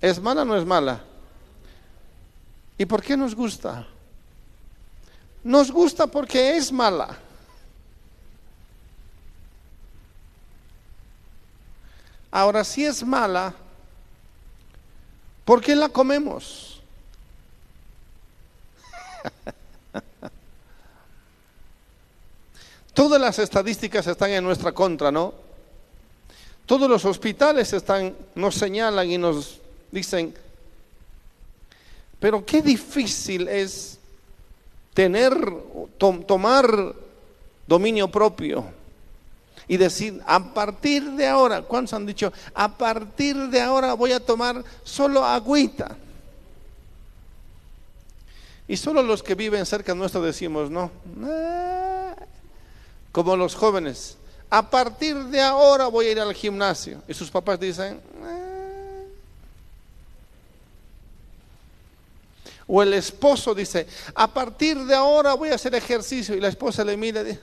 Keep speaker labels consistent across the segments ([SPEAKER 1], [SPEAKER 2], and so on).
[SPEAKER 1] ¿Es mala o no es mala? ¿Y por qué nos gusta? Nos gusta porque es mala. Ahora, si es mala, ¿por qué la comemos? Todas las estadísticas están en nuestra contra, ¿no? Todos los hospitales están, nos señalan y nos dicen, pero qué difícil es tener, tomar dominio propio y decir, a partir de ahora, ¿cuántos han dicho? A partir de ahora voy a tomar solo agüita. Y solo los que viven cerca nuestro decimos, no, como los jóvenes, a partir de ahora voy a ir al gimnasio. Y sus papás dicen, O el esposo dice, a partir de ahora voy a hacer ejercicio. Y la esposa le mira y dice,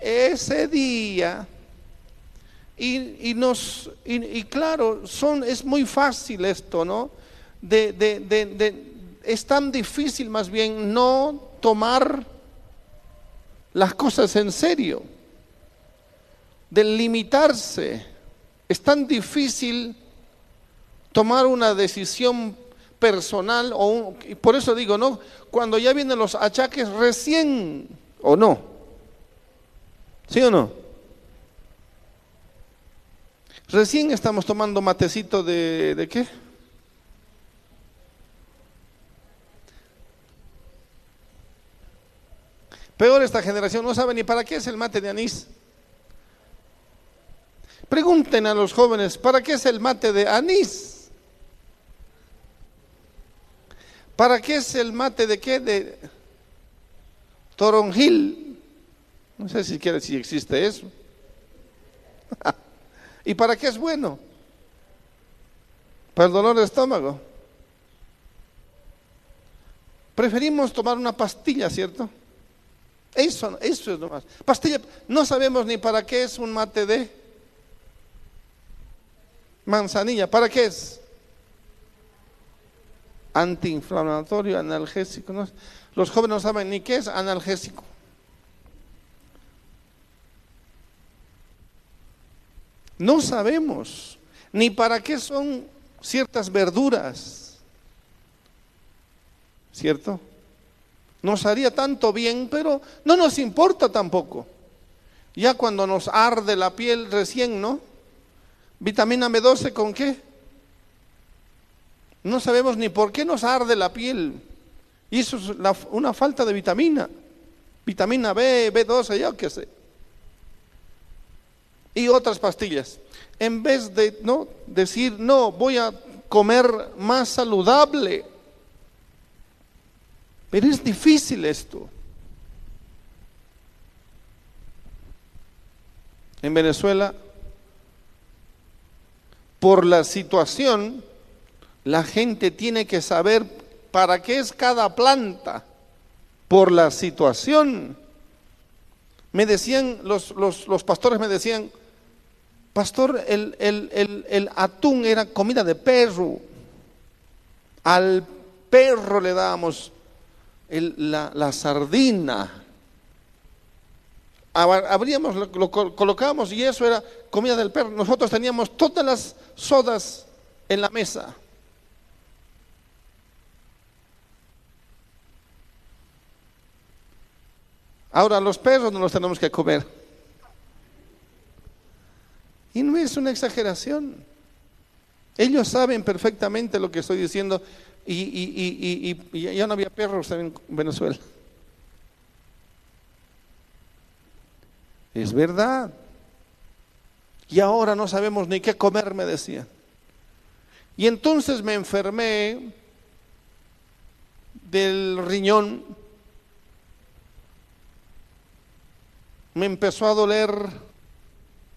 [SPEAKER 1] ese día. Y, nos, y, claro, son, es muy fácil esto, ¿no? De, de, de, es tan difícil más bien no tomar las cosas en serio, de limitarse. Es tan difícil tomar una decisión personal o por eso digo, ¿no? Cuando ya vienen los achaques recién o no. ¿Sí o no? Recién estamos tomando matecito de, ¿de qué? Peor esta generación, no sabe ni para qué es el mate de anís. Pregunten a los jóvenes, ¿para qué es el mate de anís? ¿Para qué es el mate de qué? De toronjil. No sé si quiere si existe eso. ¿Y para qué es bueno? Para el dolor de estómago. Preferimos tomar una pastilla, ¿cierto? Eso, eso es nomás. Pastilla, no sabemos ni para qué es un mate de manzanilla. ¿Para qué es? Antiinflamatorio, analgésico. Los jóvenes no saben ni qué es analgésico. No sabemos ni para qué son ciertas verduras. ¿Cierto? Nos haría tanto bien, pero no nos importa tampoco. Ya cuando nos arde la piel recién, ¿no? Vitamina B12 con qué? No sabemos ni por qué nos arde la piel. Y eso es una falta de vitamina. Vitamina B, B12, yo qué sé. Y otras pastillas. En vez de no decir, no, voy a comer más saludable. Pero es difícil esto. En Venezuela, por la situación, la gente tiene que saber para qué es cada planta por la situación. Me decían, los, los, pastores me decían, pastor, el, el, atún era comida de perro. Al perro le dábamos la, la, sardina. Abríamos, lo, lo colocábamos y eso era comida del perro. Nosotros teníamos todas las sodas en la mesa. Ahora, los perros no los tenemos que comer. Y no es una exageración. Ellos saben perfectamente lo que estoy diciendo y, ya no había perros en Venezuela. Es verdad. Y ahora no sabemos ni qué comer, me decía. Y entonces me enfermé del riñón me empezó a doler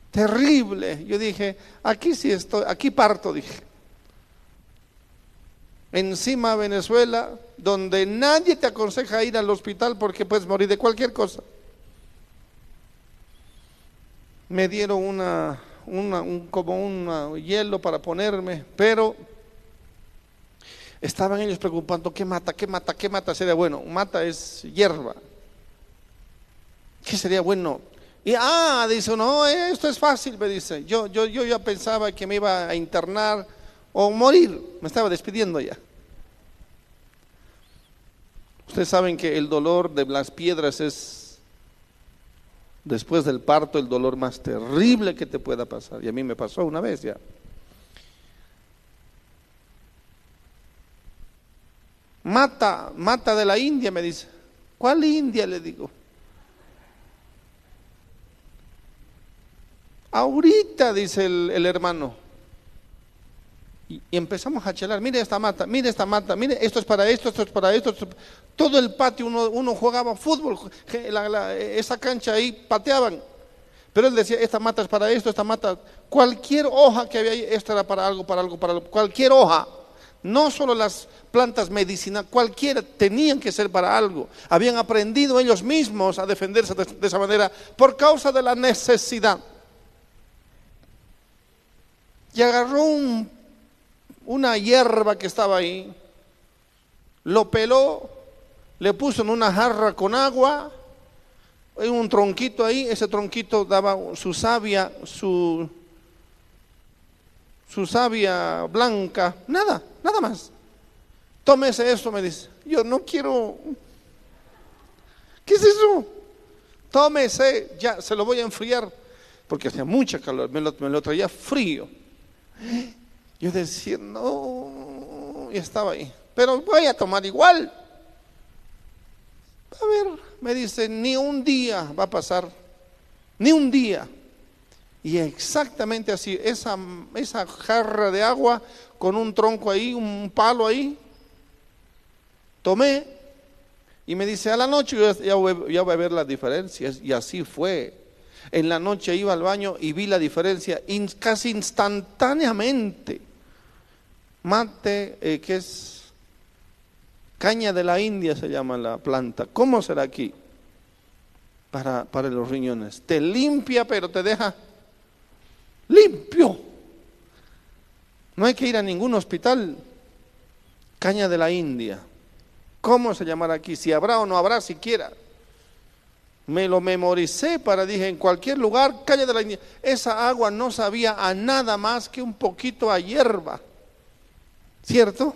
[SPEAKER 1] terrible. Yo dije, aquí sí estoy, aquí parto, dije. Encima Venezuela, donde nadie te aconseja ir al hospital porque puedes morir de cualquier cosa. Me dieron una, un, como un hielo para ponerme, pero estaban ellos preocupando, ¿qué mata? ¿Qué mata? ¿Qué mata? Sería bueno, mata es hierba. ¿Qué sería bueno? Y ah, dice, no, esto es fácil, me dice. Yo, yo, yo ya pensaba que me iba a internar o morir, me estaba despidiendo ya. Ustedes saben que el dolor de las piedras es, después del parto, el dolor más terrible que te pueda pasar. Y a mí me pasó una vez ya. Mata, mata de la India, me dice. ¿Cuál India? Le digo. Ahorita, dice el, hermano. Y, empezamos a chelar, mire esta mata, mire esta mata, mire, esto es para esto, esto es para esto. Todo el patio uno, jugaba fútbol, esa cancha ahí pateaban. Pero él decía, esta mata es para esto, esta mata, cualquier hoja que había ahí, esta era para algo, para algo, para algo, cualquier hoja. No solo las plantas medicinales, cualquiera tenían que ser para algo. Habían aprendido ellos mismos a defenderse de esa manera por causa de la necesidad y agarró una hierba que estaba ahí, lo peló, le puso en una jarra con agua, un tronquito ahí, ese tronquito daba su savia, su, su savia blanca, nada, nada más. Tómese eso, me dice. Yo no quiero. ¿Qué es eso? Tómese, ya se lo voy a enfriar, porque hacía mucha calor, me lo traía frío. Yo decía, no, y estaba ahí. Pero voy a tomar igual. A ver, me dice, ni un día va a pasar, ni un día. Y exactamente así, esa, esa jarra de agua con un tronco ahí, un palo ahí, tomé y me dice, a la noche ya voy, ya voy a ver las diferencias. Y así fue. En la noche iba al baño y vi la diferencia casi instantáneamente. Mate, eh, que es caña de la India se llama la planta. ¿Cómo será aquí? Para, para los riñones. Te limpia, pero te deja limpio. No hay que ir a ningún hospital. Caña de la India. ¿Cómo se llamará aquí? Si habrá o no habrá siquiera. Me lo memoricé para, dije, en cualquier lugar, calle de la India. Esa agua no sabía a nada más que un poquito a hierba. ¿Cierto?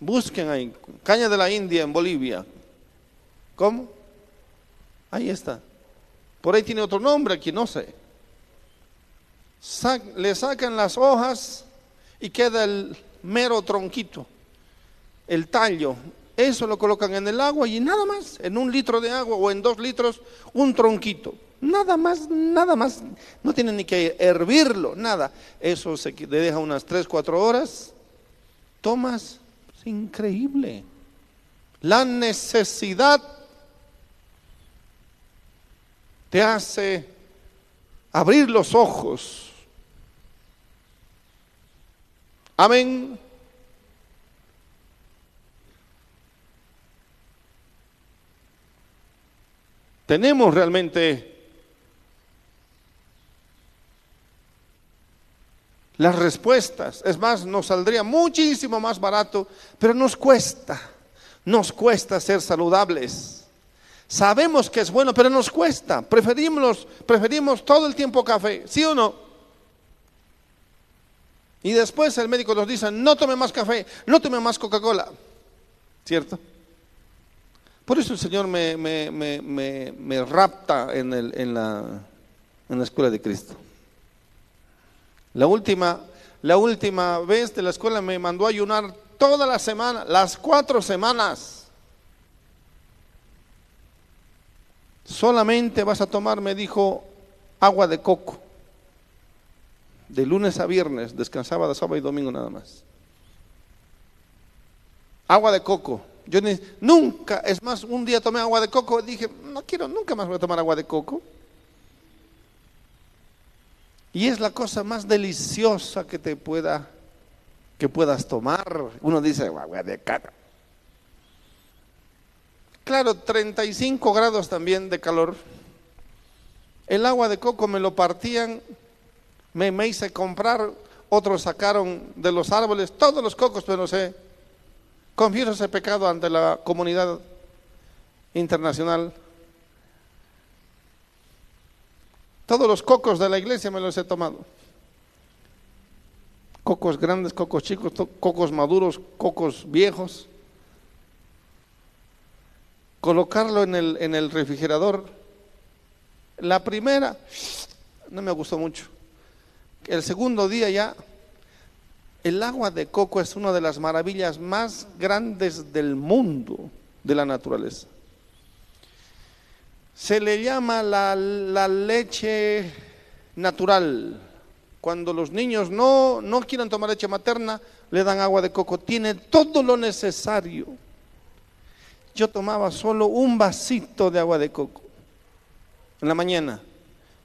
[SPEAKER 1] Busquen ahí, caña de la India en Bolivia. ¿Cómo? Ahí está. Por ahí tiene otro nombre aquí, no sé. le sacan las hojas y queda el mero tronquito, el tallo. Eso lo colocan en el agua y nada más, en un litro de agua o en dos litros, un tronquito. Nada más, nada más. No tienen ni que hervirlo, nada. Eso se deja unas tres, cuatro horas. Tomas, es increíble. La necesidad te hace abrir los ojos. Amén. Tenemos realmente las respuestas. Es más, nos saldría muchísimo más barato, pero nos cuesta, nos cuesta ser saludables. Sabemos que es bueno, pero nos cuesta. Preferimos, preferimos todo el tiempo café, ¿sí o no? Y después el médico nos dice, no tome más café, no tome más Coca-Cola. ¿Cierto? Por eso el Señor me, me, rapta en, el, en, la, en la escuela de Cristo. La última, la última vez de la escuela me mandó ayunar toda la semana, las cuatro semanas. Solamente vas a tomar, me dijo, agua de coco. De lunes a viernes, descansaba de sábado y domingo nada más. Agua de coco. Yo nunca, es más, un día tomé agua de coco, dije, no quiero, nunca más voy a tomar agua de coco. Y es la cosa más deliciosa que te pueda, que puedas tomar. Uno dice, agua de coco. Claro, 35 grados también de calor. El agua de coco me lo partían, me, me hice comprar, otros sacaron de los árboles todos los cocos, pero no sé. Confieso ese pecado ante la comunidad internacional. Todos los cocos de la iglesia me los he tomado. Cocos grandes, cocos chicos, cocos maduros, cocos viejos. Colocarlo en el, en el refrigerador. La primera, no me gustó mucho. El segundo día ya, el agua de coco es una de las maravillas más grandes del mundo de la naturaleza. Se le llama la, leche natural. Cuando los niños no, no quieren tomar leche materna, le dan agua de coco. Tiene todo lo necesario. Yo tomaba solo un vasito de agua de coco en la mañana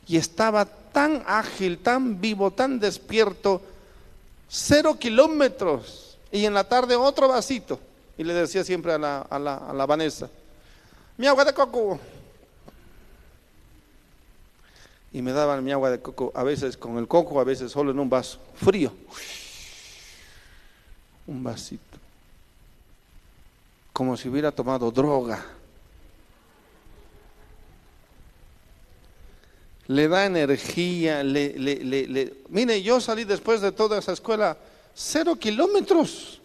[SPEAKER 1] y estaba tan ágil, tan vivo, tan despierto, cero kilómetros y en la tarde otro vasito. Y le decía siempre a la, a la, a la Vanessa, mi agua de coco, y me daban mi agua de coco, a veces con el coco, a veces solo en un vaso, frío. Un vasito. Como si hubiera tomado droga. Le da energía, le, Mire, yo salí después de toda esa escuela cero kilómetros.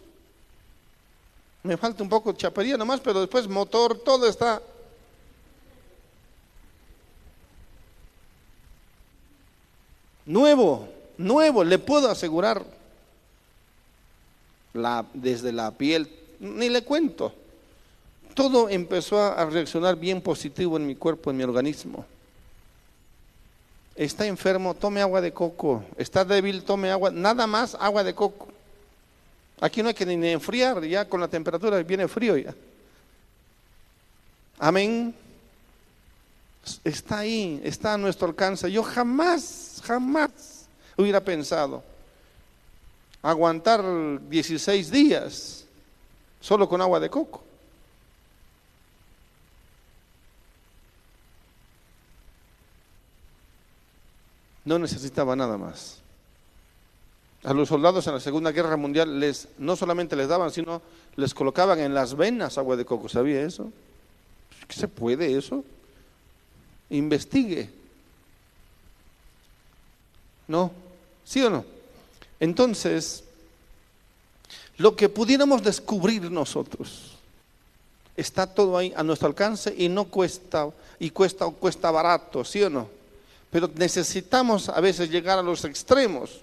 [SPEAKER 1] Me falta un poco de chapería nomás, pero después motor, todo está Nuevo, nuevo, le puedo asegurar. Desde la piel, ni le cuento. Todo empezó a reaccionar bien positivo en mi cuerpo, en mi organismo. Está enfermo, tome agua de coco. Está débil, tome agua, nada más agua de coco. Aquí no hay que ni enfriar, ya con la temperatura viene frío ya. Amén. Está ahí, está a nuestro alcance. Yo jamás jamás hubiera pensado aguantar 16 días solo con agua de coco. No necesitaba nada más. A los soldados en la Segunda Guerra Mundial les no solamente les daban, sino les colocaban en las venas agua de coco. ¿Sabía eso? ¿Qué se puede eso? Investigue. ¿No? ¿Sí o no? Entonces, lo que pudiéramos descubrir nosotros está todo ahí a nuestro alcance y no cuesta y cuesta cuesta barato, ¿sí o no? Pero necesitamos a veces llegar a los extremos.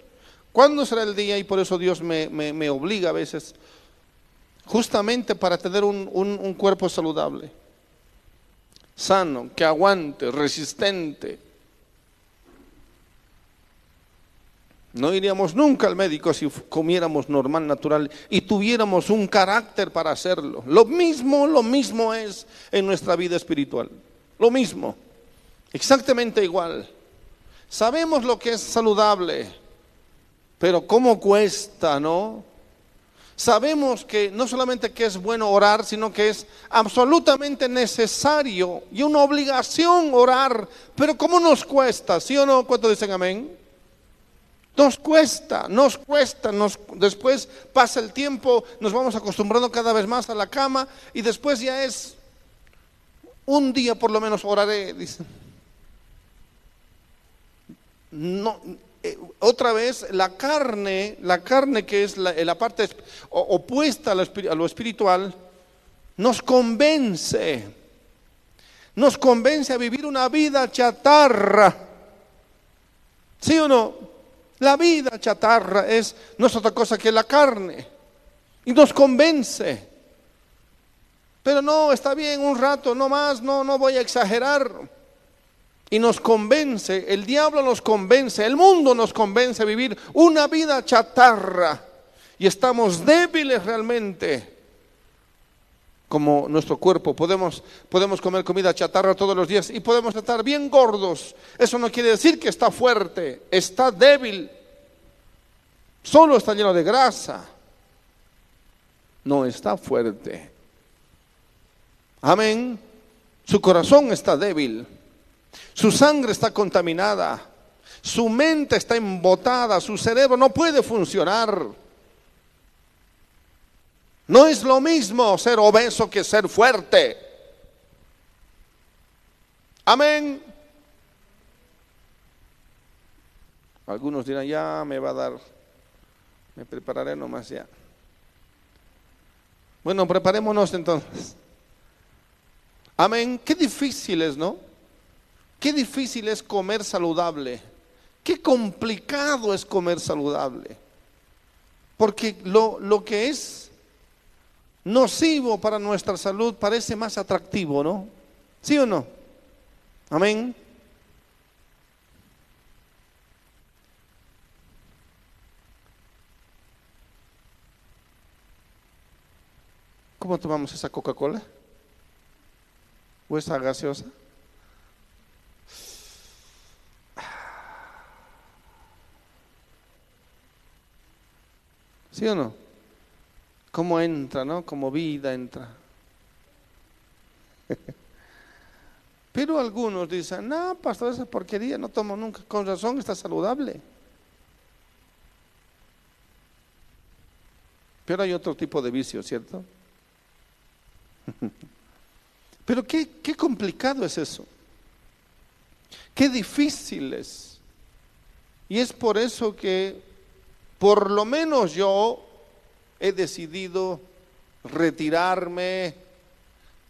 [SPEAKER 1] ¿Cuándo será el día? Y por eso Dios me, me, obliga a veces, justamente para tener un, un cuerpo saludable, sano, que aguante, resistente, No iríamos nunca al médico si comiéramos normal, natural y tuviéramos un carácter para hacerlo. Lo mismo, lo mismo es en nuestra vida espiritual. Lo mismo. Exactamente igual. Sabemos lo que es saludable, pero cómo cuesta, ¿no? Sabemos que no solamente que es bueno orar, sino que es absolutamente necesario y una obligación orar, pero cómo nos cuesta, ¿sí o no? ¿Cuánto dicen amén? Nos cuesta, nos cuesta, nos, después pasa el tiempo, nos vamos acostumbrando cada vez más a la cama y después ya es un día por lo menos oraré, dice. No, eh, otra vez la carne, la carne que es la, parte opuesta a lo espiritual, nos convence, nos convence a vivir una vida chatarra. ¿Sí o no? La vida chatarra es no es otra cosa que la carne y nos convence. Pero no, está bien un rato, no más, no, no voy a exagerar. Y nos convence, el diablo nos convence, el mundo nos convence a vivir una vida chatarra. Y estamos débiles realmente como nuestro cuerpo. Podemos, podemos comer comida chatarra todos los días y podemos estar bien gordos. Eso no quiere decir que está fuerte, está débil. Solo está lleno de grasa. No está fuerte. Amén. Su corazón está débil. Su sangre está contaminada. Su mente está embotada. Su cerebro no puede funcionar. No es lo mismo ser obeso que ser fuerte. Amén. Algunos dirán, ya me va a dar, me prepararé nomás ya. Bueno, preparémonos entonces. Amén. Qué difícil es, ¿no? Qué difícil es comer saludable. Qué complicado es comer saludable. Porque lo, lo que es nocivo para nuestra salud parece más atractivo, ¿no? ¿Sí o no? Amén. ¿Cómo tomamos esa Coca-Cola? ¿O esa gaseosa? ¿Sí o no? ¿Cómo entra, no? Como vida entra. Pero algunos dicen, no, pastor, esa porquería no tomo nunca. Con razón está saludable. Pero hay otro tipo de vicio, ¿cierto? Pero qué, qué complicado es eso. Qué difícil es. Y es por eso que, por lo menos yo, he decidido retirarme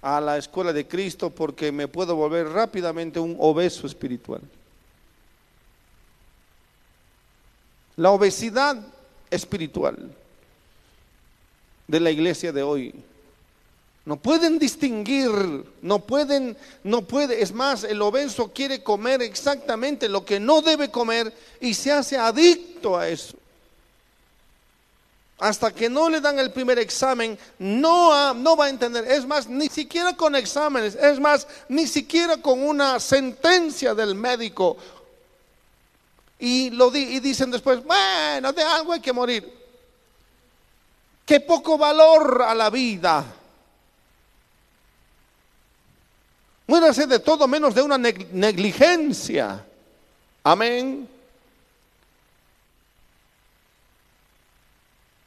[SPEAKER 1] a la escuela de Cristo porque me puedo volver rápidamente un obeso espiritual. La obesidad espiritual de la iglesia de hoy. No pueden distinguir, no pueden, no puede, es más, el obeso quiere comer exactamente lo que no debe comer y se hace adicto a eso hasta que no le dan el primer examen, no, no va a entender. Es más, ni siquiera con exámenes, es más, ni siquiera con una sentencia del médico. Y, lo y dicen después, bueno, de algo hay que morir. Qué poco valor a la vida. Muérase de todo menos de una negligencia. Amén.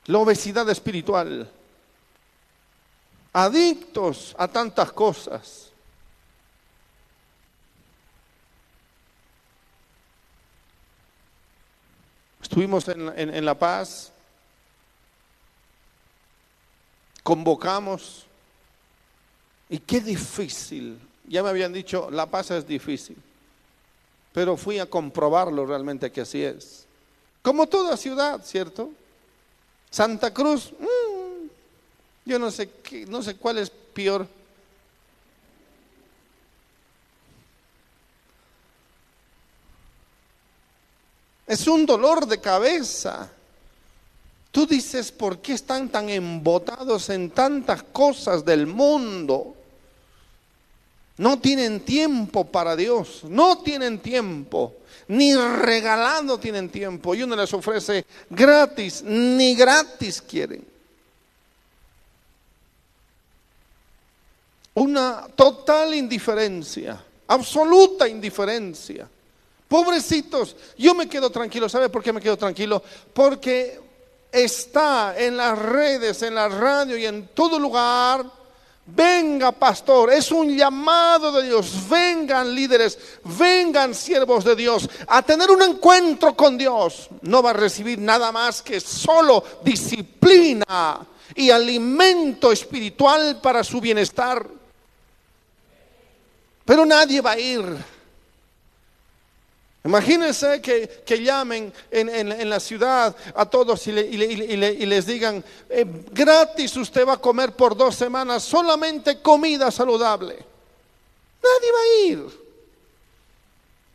[SPEAKER 1] La obesidad espiritual, adictos a tantas cosas. Estuvimos en, La Paz, convocamos, y qué difícil. Ya me habían dicho, La Paz es difícil, pero fui a comprobarlo realmente que así es. Como toda ciudad, ¿cierto? Santa Cruz, mm, yo no sé, qué, no sé cuál es peor. Es un dolor de cabeza. Tú dices, ¿por qué están tan embotados en tantas cosas del mundo? No tienen tiempo para Dios, no tienen tiempo ni regalando tienen tiempo y uno les ofrece gratis, ni gratis quieren. Una total indiferencia, absoluta indiferencia. Pobrecitos, yo me quedo tranquilo. ¿Sabe por qué me quedo tranquilo? Porque está en las redes, en la radio y en todo lugar Venga, pastor, es un llamado de Dios. Vengan líderes, vengan siervos de Dios a tener un encuentro con Dios. No va a recibir nada más que solo disciplina y alimento espiritual para su bienestar. Pero nadie va a ir Imagínense que, llamen en, la ciudad a todos y, les digan, eh, gratis usted va a comer por dos semanas solamente comida saludable. Nadie va a ir.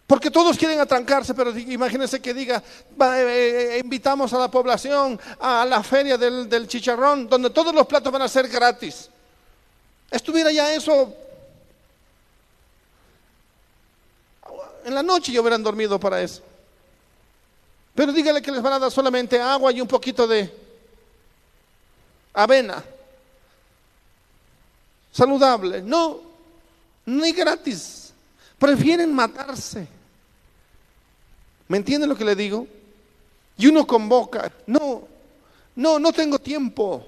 [SPEAKER 1] Porque todos quieren atrancarse, pero imagínense que diga, eh, eh, invitamos a la población a la feria del, del chicharrón, donde todos los platos van a ser gratis. Estuviera ya eso en la noche ya hubieran dormido para eso. Pero dígale que les van a dar solamente agua y un poquito de avena. Saludable. No, ni gratis. prefieren matarse. ¿Me entiende lo que le digo? Y uno convoca, no, no, no tengo tiempo,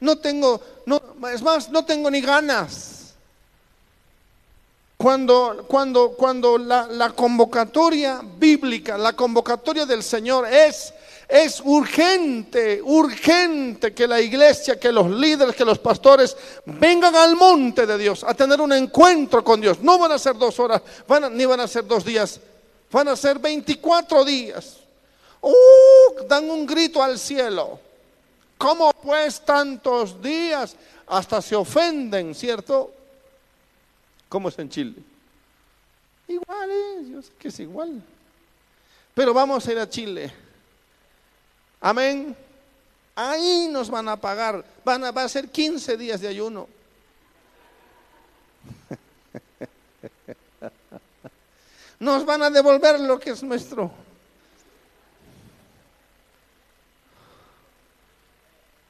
[SPEAKER 1] no tengo, no, es más, no tengo ni ganas. Cuando, cuando, cuando la, convocatoria bíblica, la convocatoria del Señor es es urgente, urgente que la iglesia, que los líderes, que los pastores vengan al monte de Dios a tener un encuentro con Dios. No van a ser dos horas, ni van a ser dos días, van a ser 24 días. Uh, dan un grito al cielo. ¿Cómo pues tantos días? Hasta se ofenden, ¿cierto? ¿Cómo es en Chile? Igual es, yo sé que es igual. Pero vamos a ir a Chile. Amén. Ahí nos van a pagar. Van a, va a ser 15 días de ayuno. Nos van a devolver lo que es nuestro.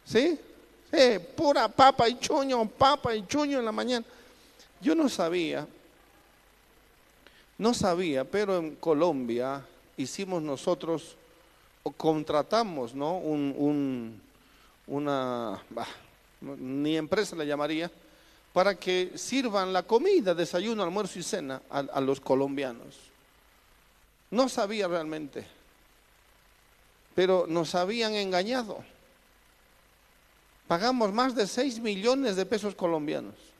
[SPEAKER 1] ¿Sí? Sí, pura papa y chuño, papa y chuño en la mañana. Yo no sabía, no sabía, pero en Colombia hicimos nosotros contratamos, ¿no? Un, una, ni empresa le llamaría, para que sirvan la comida, desayuno, almuerzo y cena a, los colombianos. No sabía realmente, pero nos habían engañado. Pagamos más de 6 millones de pesos colombianos.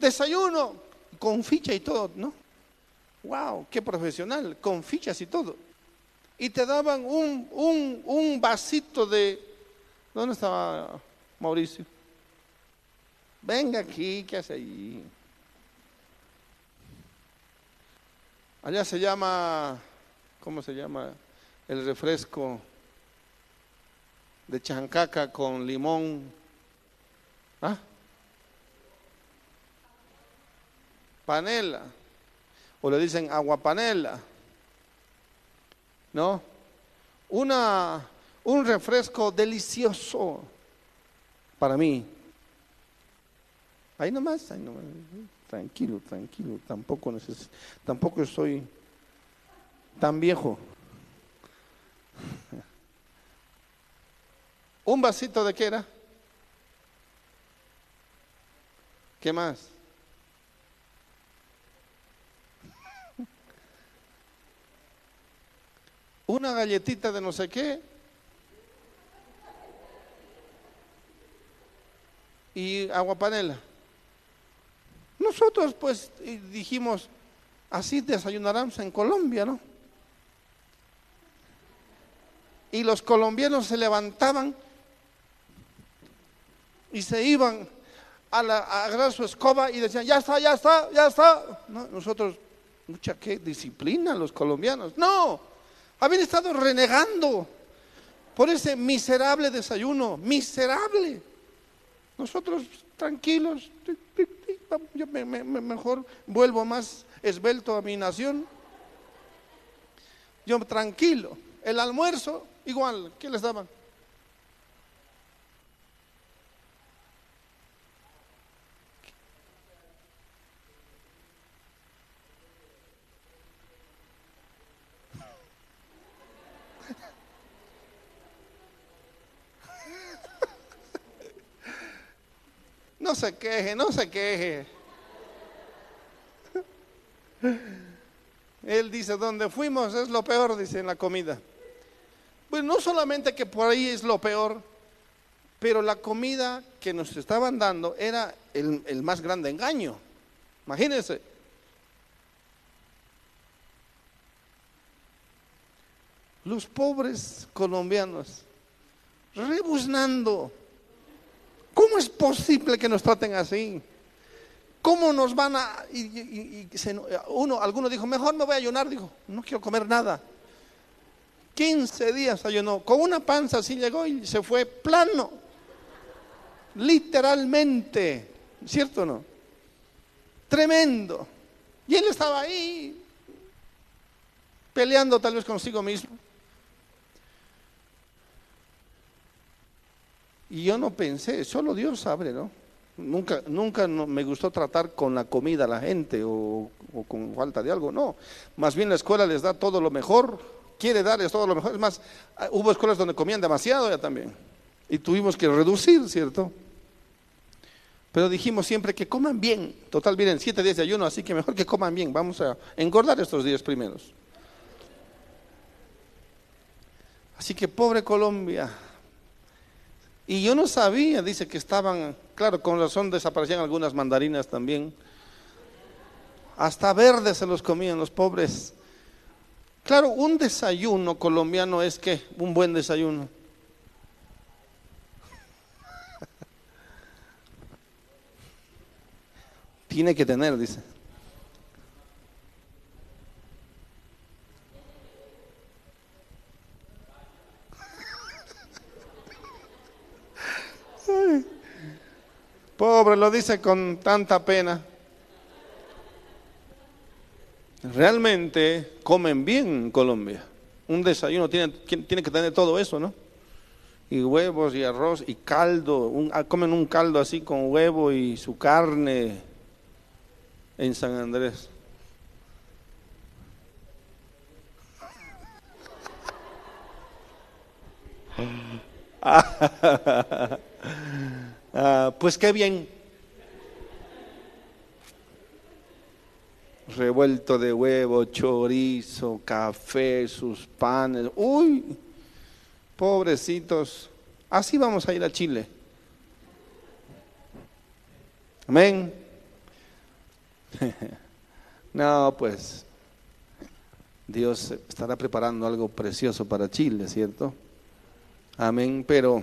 [SPEAKER 1] Desayuno con ficha y todo, ¿no? ¡Wow! ¡Qué profesional! Con fichas y todo y te daban un, un, un vasito de... ¿Dónde estaba Mauricio? Venga aquí, ¿qué hace ahí? Allá se llama, ¿cómo se llama? El refresco de chancaca con limón. ¿Ah? Panela. O le dicen agua panela. ¿no? Una, un refresco delicioso para mí. Ahí nomás, ahí nomás. Tranquilo, tranquilo. Tampoco, neces tampoco soy tan viejo. ¿Un vasito de qué era? ¿Qué más? Una galletita de no sé qué y agua panela. Nosotros pues dijimos, así desayunarán en Colombia, ¿no? Y los colombianos se levantaban y se iban a, la, agarrar su escoba y decían, ya está, ya está, ya está. nosotros, mucha qué disciplina los colombianos. No, habían estado renegando por ese miserable desayuno, miserable. Nosotros tranquilos, yo mejor vuelvo más esbelto a mi nación. Yo tranquilo. El almuerzo, igual, ¿qué les daban? No se queje, no se queje. Él dice, donde fuimos es lo peor, dice en la comida. Pues no solamente que por ahí es lo peor, pero la comida que nos estaban dando era el, el más grande engaño. Imagínense. Los pobres colombianos rebuznando ¿Cómo es posible que nos traten así? ¿Cómo nos van a.? Y, uno, alguno dijo, mejor me voy a ayunar. Dijo, no quiero comer nada. 15 días ayunó. Con una panza así llegó y se fue plano. Literalmente. ¿Cierto o no? Tremendo. Y él estaba ahí peleando tal vez consigo mismo. Y yo no pensé, solo Dios sabe, ¿no? Nunca, nunca me gustó tratar con la comida a la gente o, con falta de algo, no. Más bien la escuela les da todo lo mejor, quiere darles todo lo mejor. Es más, ah, hubo escuelas donde comían demasiado ya también. Y tuvimos que reducir, ¿cierto? Pero dijimos siempre que coman bien. Total, vienen siete días de ayuno, así que mejor que coman bien. Vamos a engordar estos días primeros. Así que pobre Colombia. Y yo no sabía, dice que estaban, claro, con razón desaparecían algunas mandarinas también. Hasta verdes se los comían los pobres. Claro, un desayuno colombiano es que un buen desayuno. Tiene que tener, dice. Pobre, lo dice con tanta pena. Realmente comen bien en Colombia. Un desayuno tiene, tiene que tener todo eso, ¿no? Y huevos y arroz y caldo. Ah, comen un caldo así con huevo y su carne en San Andrés. Ah, pues qué bien. Revuelto de huevo, chorizo, café, sus panes. Uy, pobrecitos. Así vamos a ir a Chile. Amén. no, pues Dios estará preparando algo precioso para Chile, ¿cierto? Amén, pero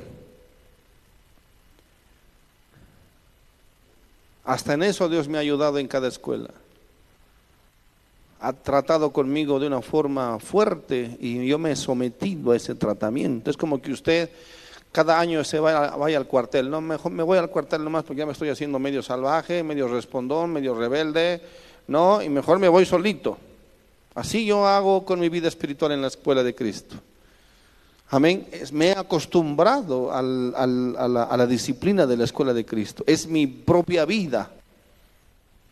[SPEAKER 1] hasta en eso Dios me ha ayudado en cada escuela. Ha tratado conmigo de una forma fuerte y yo me he sometido a ese tratamiento. Es como que usted cada año se vaya, al cuartel. No, mejor me voy al cuartel nomás porque ya me estoy haciendo medio salvaje, medio respondón, medio rebelde. No, y mejor me voy solito. Así yo hago con mi vida espiritual en la escuela de Cristo. Amén. Me he acostumbrado a, la, disciplina de la escuela de Cristo. Es mi propia vida.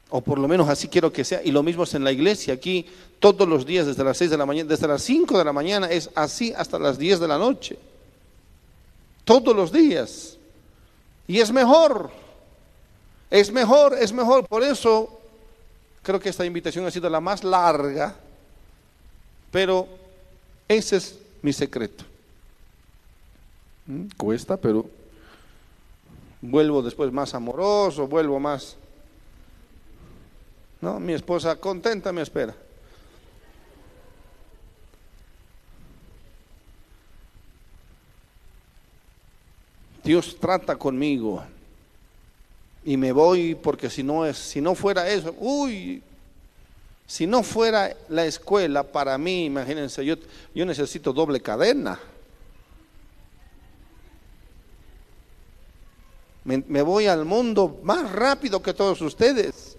[SPEAKER 1] O por lo menos así quiero que sea. Y lo mismo es en la iglesia. Aquí todos los días desde las 6 de la mañana, desde las 5 de la mañana es así hasta las 10 de la noche. Todos los días. Y es mejor. Es mejor, es mejor. Por eso creo que esta invitación ha sido la más larga. Pero ese es mi secreto. Mm, cuesta, pero vuelvo después más amoroso, vuelvo más... No, mi esposa contenta me espera. Dios trata conmigo y me voy porque si no es, si no fuera eso, uy, si no fuera la escuela para mí, imagínense, yo, yo necesito doble cadena. Me, voy al mundo más rápido que todos ustedes.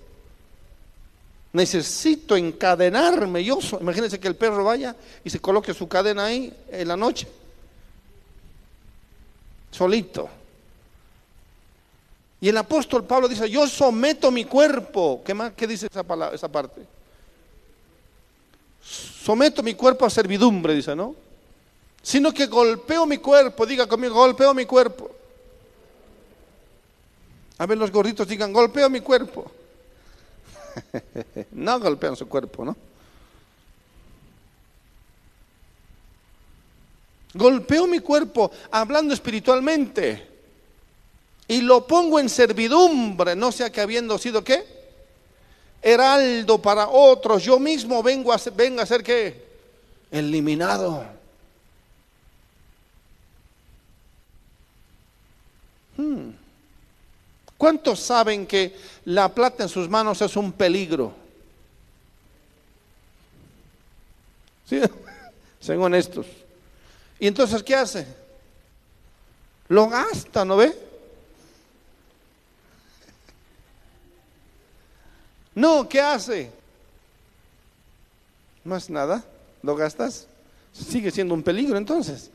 [SPEAKER 1] Necesito encadenarme. Yo, imagínense que el perro vaya y se coloque su cadena ahí en la noche. Solito. Y el apóstol Pablo dice, yo someto mi cuerpo. ¿Qué, más, qué dice esa, palabra, esa parte? Someto mi cuerpo a servidumbre, dice, ¿no? Sino que golpeo mi cuerpo, diga conmigo, golpeo mi cuerpo. A ver, los gorditos digan, golpeo mi cuerpo. no golpean su cuerpo, ¿no? Golpeo mi cuerpo hablando espiritualmente y lo pongo en servidumbre, no sea que habiendo sido qué? Heraldo para otros, yo mismo vengo a ser, vengo a qué? Eliminado. Hmm. ¿Cuántos saben que la plata en sus manos es un peligro? ¿Sí? Sean honestos. ¿Y entonces qué hace? Lo gasta, ¿no ve? No, ¿qué hace? Más nada, lo gastas. Sigue siendo un peligro entonces.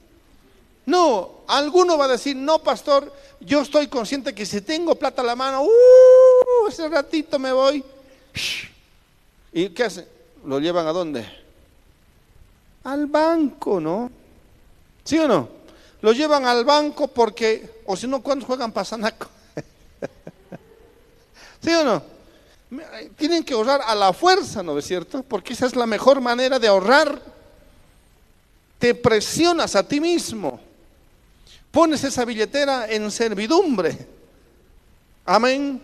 [SPEAKER 1] No, alguno va a decir, no, pastor, yo estoy consciente que si tengo plata a la mano, uh, ese ratito me voy. ¿Y qué hace? ¿Lo llevan a dónde? Al banco, ¿no? ¿Sí o no? Lo llevan al banco porque, o si no, ¿cuántos juegan pasanaco? ¿Sí o no? Tienen que ahorrar a la fuerza, ¿no es cierto? Porque esa es la mejor manera de ahorrar. Te presionas a ti mismo. Pones esa billetera en servidumbre. Amén.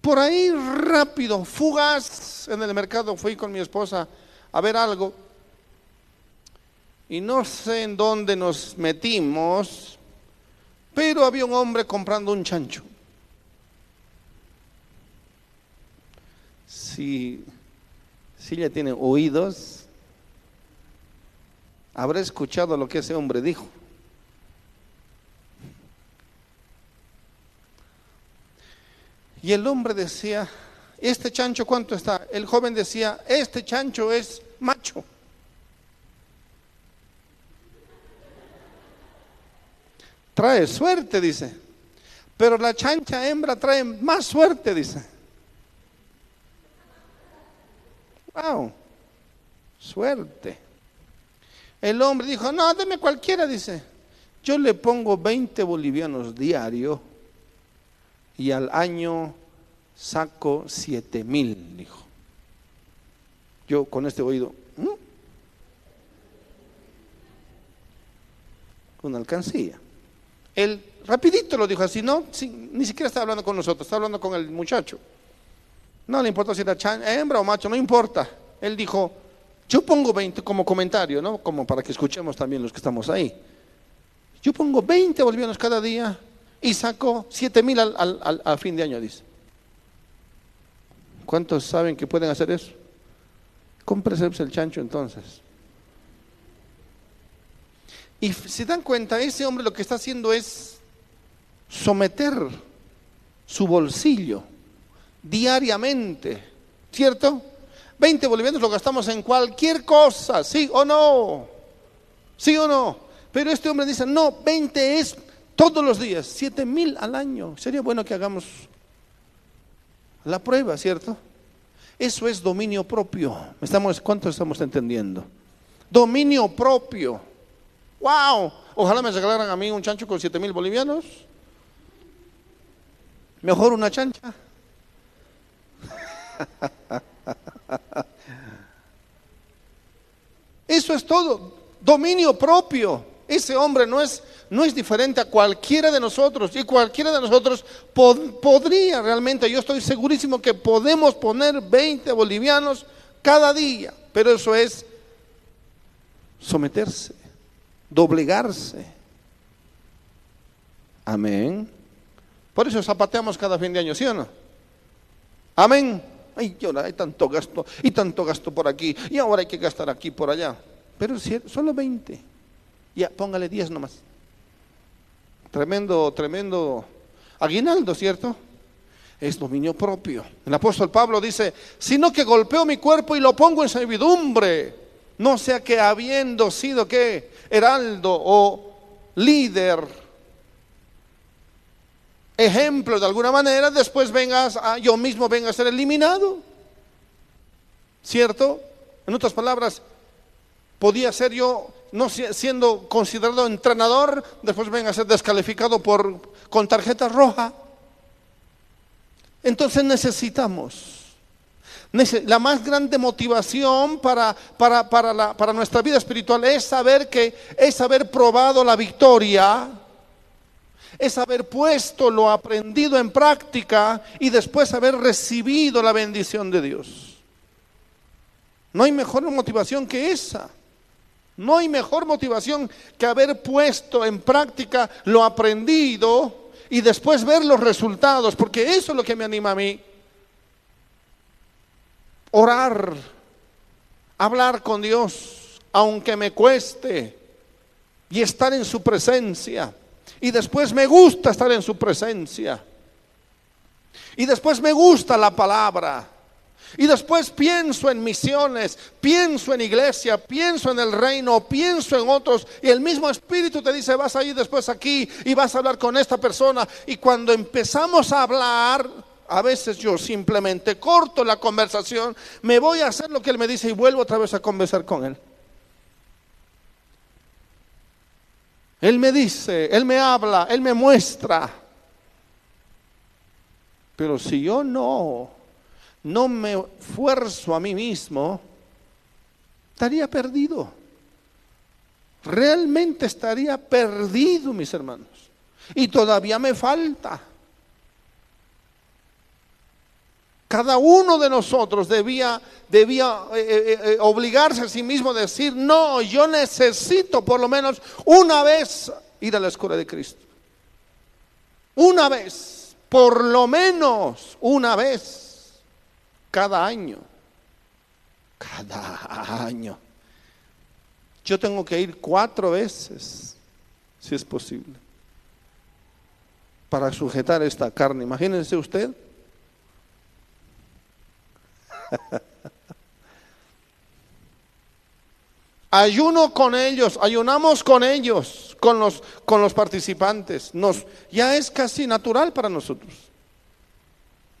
[SPEAKER 1] Por ahí rápido, fugaz, en el mercado fui con mi esposa a ver algo y no sé en dónde nos metimos, pero había un hombre comprando un chancho. Si, si ella tiene oídos, habrá escuchado lo que ese hombre dijo. Y el hombre decía, ¿este chancho cuánto está? El joven decía, este chancho es macho. Trae suerte, dice. Pero la chancha hembra trae más suerte, dice. Wow, suerte. El hombre dijo, no, deme cualquiera, dice. Yo le pongo 20 bolivianos diario y al año saco siete mil, dijo. Yo con este oído, una alcancía. Él rapidito lo dijo así, no, ni siquiera está hablando con nosotros, está hablando con el muchacho. No le importa si era hembra o macho, no importa. Él dijo, yo pongo 20 como comentario, ¿no? Como para que escuchemos también los que estamos ahí. Yo pongo 20 bolivianos cada día y saco 7 mil al, al, fin de año, dice. ¿Cuántos saben que pueden hacer eso? Cómprese el chancho entonces. Y se dan cuenta, ese hombre lo que está haciendo es someter su bolsillo diariamente, ¿cierto? 20 bolivianos lo gastamos en cualquier cosa, ¿sí o no? ¿Sí o no? Pero este hombre dice, no, 20 es todos los días, 7 mil al año. Sería bueno que hagamos la prueba, ¿cierto? Eso es dominio propio. ¿Estamos, ¿Cuánto estamos entendiendo? Dominio propio. ¡Wow! Ojalá me regalaran a mí un chancho con 7 mil bolivianos. Mejor una chancha. Eso es todo. Dominio propio. Ese hombre no es, no es diferente a cualquiera de nosotros y cualquiera de nosotros podría realmente, yo estoy segurísimo que podemos poner 20 bolivianos cada día, pero eso es someterse, doblegarse. Amén. Por eso zapateamos cada fin de año, ¿sí o no? Amén. Ay, hay tanto gasto y tanto gasto por aquí y ahora hay que gastar aquí por allá. Pero solo 20. Ya, póngale 10 nomás. Tremendo, tremendo aguinaldo, ¿cierto? Es dominio propio. El apóstol Pablo dice, sino que golpeo mi cuerpo y lo pongo en servidumbre. No sea que habiendo sido que heraldo o líder, ejemplo de alguna manera, después vengas a, yo mismo venga a ser eliminado. ¿Cierto? En otras palabras, podía ser yo no siendo considerado entrenador, después venga a ser descalificado por, con tarjeta roja. Entonces necesitamos la más grande motivación para, para, para, para, nuestra vida espiritual es saber que es haber probado la victoria, es haber puesto lo aprendido en práctica y después haber recibido la bendición de Dios. No hay mejor motivación que esa. No hay mejor motivación que haber puesto en práctica lo aprendido y después ver los resultados, porque eso es lo que me anima a mí. Orar, hablar con Dios, aunque me cueste, y estar en su presencia. Y después me gusta estar en su presencia. Y después me gusta la palabra. Y después pienso en misiones, pienso en iglesia, pienso en el reino, pienso en otros. Y el mismo Espíritu te dice, vas a ir después aquí y vas a hablar con esta persona. Y cuando empezamos a hablar, a veces yo simplemente corto la conversación, me voy a hacer lo que Él me dice y vuelvo otra vez a conversar con Él. Él me dice, Él me habla, Él me muestra. Pero si yo no, no me esfuerzo a mí mismo, estaría perdido. Realmente estaría perdido, mis hermanos. Y todavía me falta. Cada uno de nosotros debía, debía eh, eh, eh, obligarse a sí mismo a decir, no, yo necesito por lo menos una vez ir a la escuela de Cristo. Una vez, por lo menos una vez, cada año. Cada año. Yo tengo que ir cuatro veces, si es posible, para sujetar esta carne. Imagínense usted Ayuno con ellos, ayunamos con ellos, con los, con los participantes. Nos, ya es casi natural para nosotros.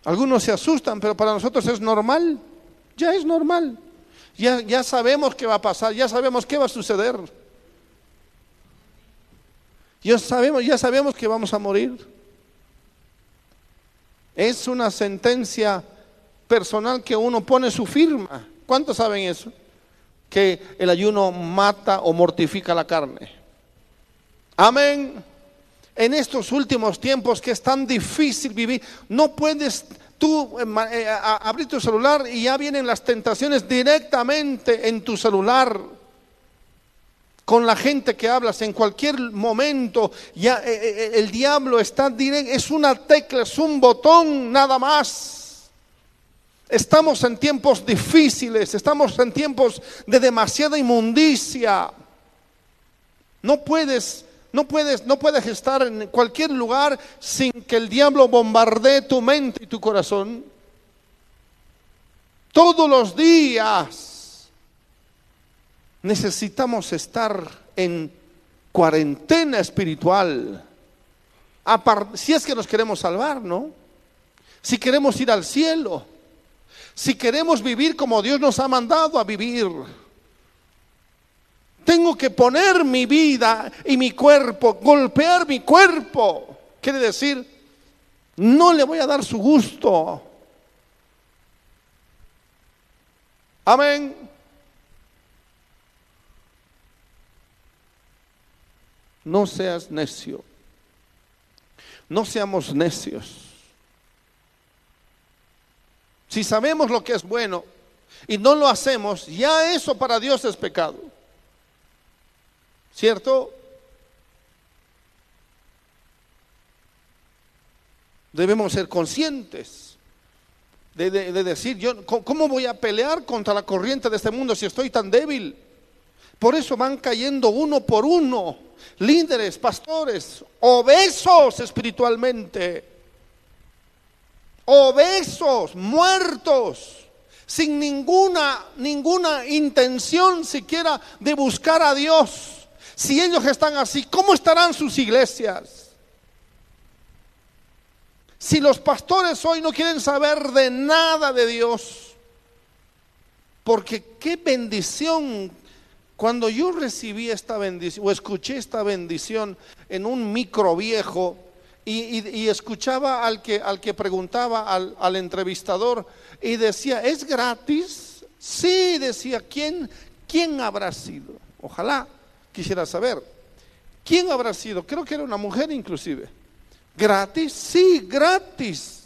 [SPEAKER 1] Algunos se asustan, pero para nosotros es normal. Ya es normal. Ya, ya sabemos qué va a pasar, ya sabemos qué va a suceder. Ya sabemos, ya sabemos que vamos a morir. Es una sentencia personal que uno pone su firma. ¿Cuántos saben eso? Que el ayuno mata o mortifica la carne. Amén. En estos últimos tiempos que es tan difícil vivir, no puedes tú eh, eh, abrir tu celular y ya vienen las tentaciones directamente en tu celular con la gente que hablas en cualquier momento, ya eh, el diablo está directo, es una tecla, es un botón nada más. Estamos en tiempos difíciles, estamos en tiempos de demasiada inmundicia. No puedes, no puedes, no puedes estar en cualquier lugar sin que el diablo bombardee tu mente y tu corazón. Todos los días necesitamos estar en cuarentena espiritual. Si es que nos queremos salvar, ¿no? Si queremos ir al cielo. Si queremos vivir como Dios nos ha mandado a vivir, tengo que poner mi vida y mi cuerpo, golpear mi cuerpo. Quiere decir, no le voy a dar su gusto. Amén. No seas necio. No seamos necios. Si sabemos lo que es bueno y no lo hacemos, ya eso para Dios es pecado. ¿Cierto? Debemos ser conscientes de, decir, yo, ¿cómo voy a pelear contra la corriente de este mundo si estoy tan débil? Por eso van cayendo uno por uno, líderes, pastores, obesos espiritualmente obesos, muertos, sin ninguna, ninguna intención siquiera de buscar a Dios. Si ellos están así, ¿cómo estarán sus iglesias? Si los pastores hoy no quieren saber de nada de Dios, porque qué bendición cuando yo recibí esta bendición o escuché esta bendición en un micro viejo, y, escuchaba al que, al que preguntaba al, entrevistador y decía, ¿es gratis? Sí, decía, ¿quién, ¿quién habrá sido? Ojalá quisiera saber. ¿Quién habrá sido? Creo que era una mujer inclusive. ¿Gratis? Sí, gratis.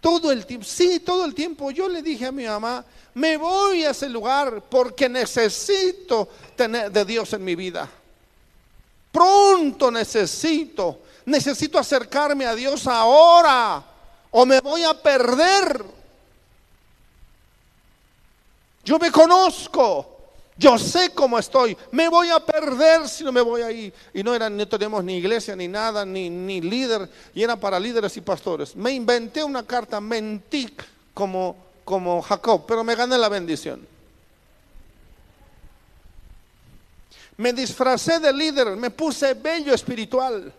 [SPEAKER 1] Todo el tiempo, sí, todo el tiempo. Yo le dije a mi mamá, me voy a ese lugar porque necesito tener de Dios en mi vida. Pronto necesito necesito acercarme a Dios ahora o me voy a perder. Yo me conozco, yo sé cómo estoy, me voy a perder si no me voy ahí. Y no, era, no tenemos ni iglesia, ni nada, ni, ni líder, y era para líderes y pastores. Me inventé una carta, mentí como, como Jacob, pero me gané la bendición. Me disfracé de líder, me puse bello espiritual.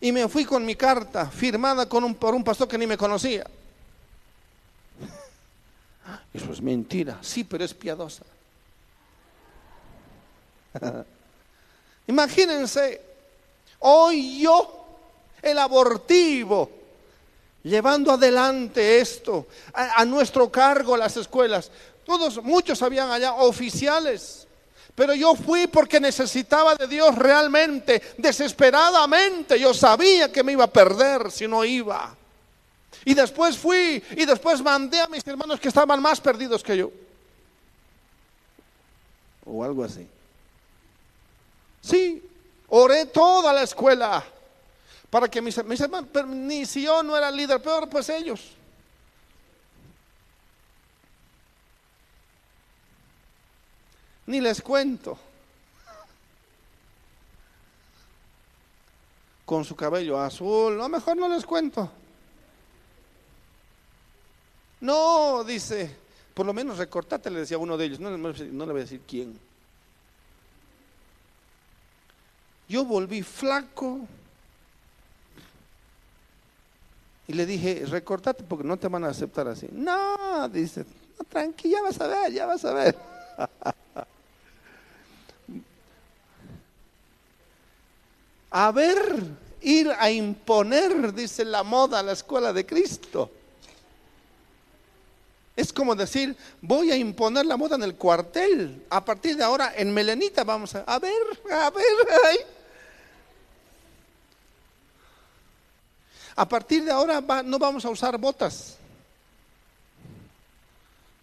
[SPEAKER 1] Y me fui con mi carta firmada con un, por un pastor que ni me conocía. Eso es mentira, sí, pero es piadosa. Imagínense, hoy yo, el abortivo, llevando adelante esto, a, nuestro cargo las escuelas, todos, muchos habían allá oficiales. Pero yo fui porque necesitaba de Dios realmente, desesperadamente. Yo sabía que me iba a perder si no iba. Y después fui y después mandé a mis hermanos que estaban más perdidos que yo. O algo así. Sí, oré toda la escuela para que mis, mis hermanos, ni si yo no era líder, peor pues ellos. Ni les cuento. Con su cabello azul, no, mejor no les cuento. No, dice, por lo menos recortate, le decía uno de ellos, no, no le voy a decir quién. Yo volví flaco y le dije, recortate porque no te van a aceptar así. No, dice, no, tranquila, ya vas a ver, ya vas a ver. a ver, ir a imponer, dice la moda, a la escuela de Cristo. Es como decir, voy a imponer la moda en el cuartel. A partir de ahora, en Melenita vamos a, a ver, a ver. A partir de ahora no vamos a usar botas.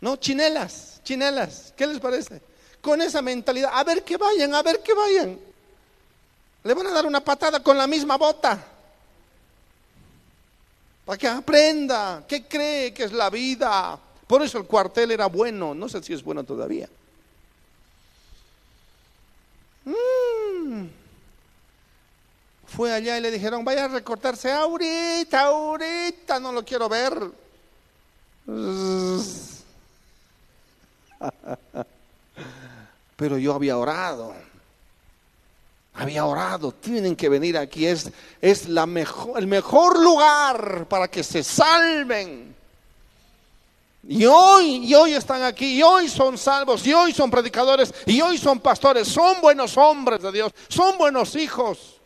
[SPEAKER 1] No, chinelas, chinelas. ¿Qué les parece? Con esa mentalidad, a ver que vayan, a ver que vayan. Le van a dar una patada con la misma bota. Para que aprenda qué cree que es la vida. Por eso el cuartel era bueno. No sé si es bueno todavía. Mm. Fue allá y le dijeron, vaya a recortarse ahorita, ahorita, no lo quiero ver. Pero yo había orado había orado, tienen que venir aquí, es, es la mejor, el mejor lugar para que se salven. Y hoy, y hoy están aquí, y hoy son salvos, y hoy son predicadores, y hoy son pastores, son buenos hombres de Dios, son buenos hijos.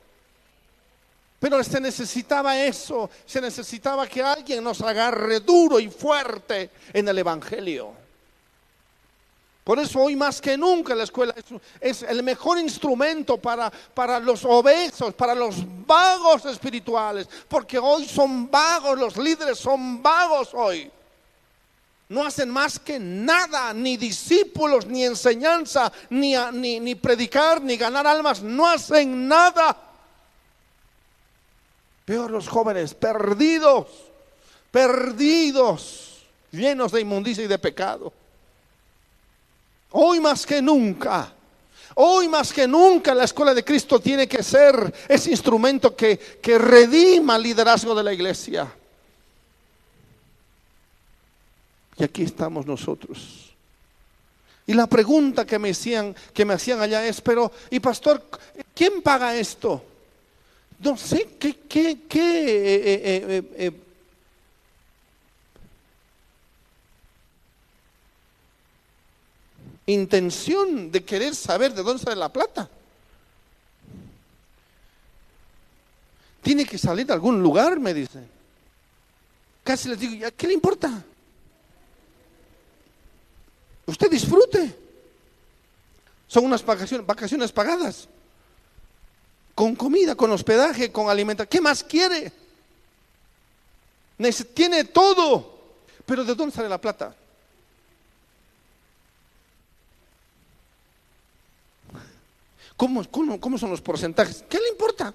[SPEAKER 1] Pero se necesitaba eso, se necesitaba que alguien nos agarre duro y fuerte en el Evangelio. Por eso hoy más que nunca la escuela es, el mejor instrumento para, para los obesos, para los vagos espirituales, porque hoy son vagos, los líderes son vagos hoy. No hacen más que nada, ni discípulos, ni enseñanza, ni, ni, ni predicar, ni ganar almas, no hacen nada. Peor los jóvenes, perdidos, perdidos, llenos de inmundicia y de pecado. Hoy más que nunca, hoy más que nunca la escuela de Cristo tiene que ser ese instrumento que, que redima el liderazgo de la iglesia. Y aquí estamos nosotros. Y la pregunta que me hacían, que me hacían allá es, pero, y pastor, ¿quién paga esto? No sé, ¿qué, qué, qué eh, eh, eh, intención de querer saber de dónde sale la plata. Tiene que salir de algún lugar, me dice. Casi les digo, ¿qué le importa? Usted disfrute. Son unas vacaciones, vacaciones pagadas. Con comida, con hospedaje, con alimentación. ¿Qué más quiere? Tiene todo. Pero ¿de dónde sale la plata? ¿Cómo, cómo, son los porcentajes? ¿Qué le importa?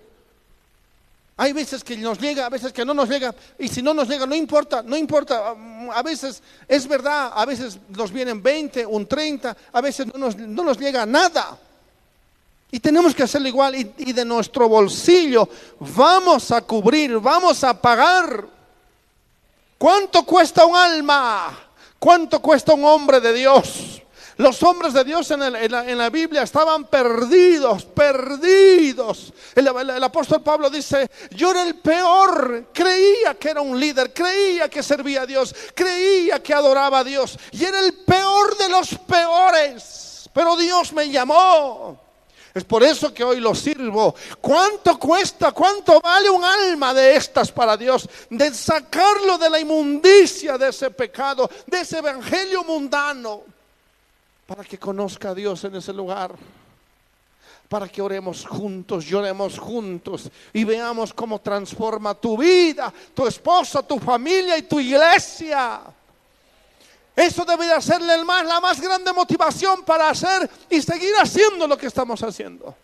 [SPEAKER 1] Hay veces que nos llega, a veces que no nos llega, y si no nos llega, no importa, no importa. A veces es verdad, a veces nos vienen 20, un 30, a veces no nos, no nos llega nada. Y tenemos que hacerlo igual, y, y de nuestro bolsillo vamos a cubrir, vamos a pagar ¿Cuánto cuesta un alma? ¿Cuánto cuesta un hombre de Dios? Los hombres de Dios en, la, Biblia estaban perdidos, perdidos. El, el, apóstol Pablo dice, yo era el peor, creía que era un líder, creía que servía a Dios, creía que adoraba a Dios y era el peor de los peores. Pero Dios me llamó. Es por eso que hoy lo sirvo. ¿Cuánto cuesta? ¿Cuánto vale un alma de estas para Dios? De sacarlo de la inmundicia de ese pecado, de ese evangelio mundano para que conozca a Dios en ese lugar. Para que oremos juntos, lloremos juntos y veamos cómo transforma tu vida, tu esposa, tu familia y tu iglesia. Eso debería ser la más grande motivación para hacer y seguir haciendo lo que estamos haciendo.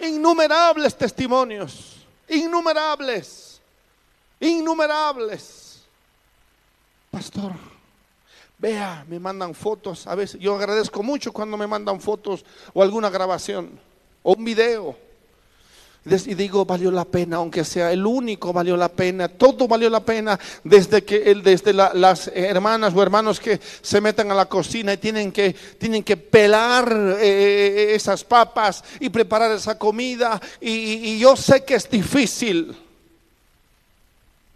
[SPEAKER 1] Innumerables testimonios, innumerables, innumerables. Pastor, vea, me mandan fotos. A veces yo agradezco mucho cuando me mandan fotos o alguna grabación o un video. Y digo, valió la pena, aunque sea el único, valió la pena, todo valió la pena, desde que desde las hermanas o hermanos que se meten a la cocina y tienen que, tienen que pelar eh, esas papas y preparar esa comida. y yo sé que es difícil.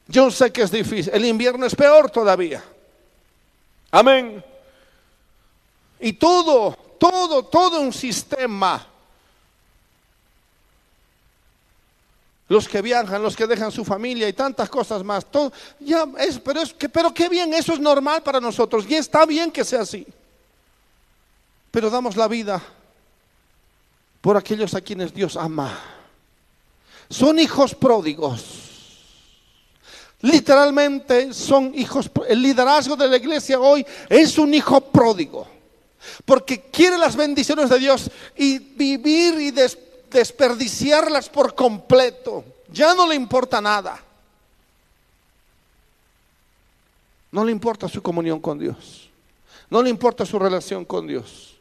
[SPEAKER 1] Yo sé que es difícil. El invierno es peor todavía. Amén. Y todo, todo, todo un sistema los que viajan, los que dejan su familia y tantas cosas más. Todo, ya es, pero, es, que, pero qué bien, eso es normal para nosotros y está bien que sea así. Pero damos la vida por aquellos a quienes Dios ama. Son hijos pródigos. Literalmente son hijos. El liderazgo de la iglesia hoy es un hijo pródigo. Porque quiere las bendiciones de Dios y vivir y después desperdiciarlas por completo. Ya no le importa nada. No le importa su comunión con Dios. No le importa su relación con Dios.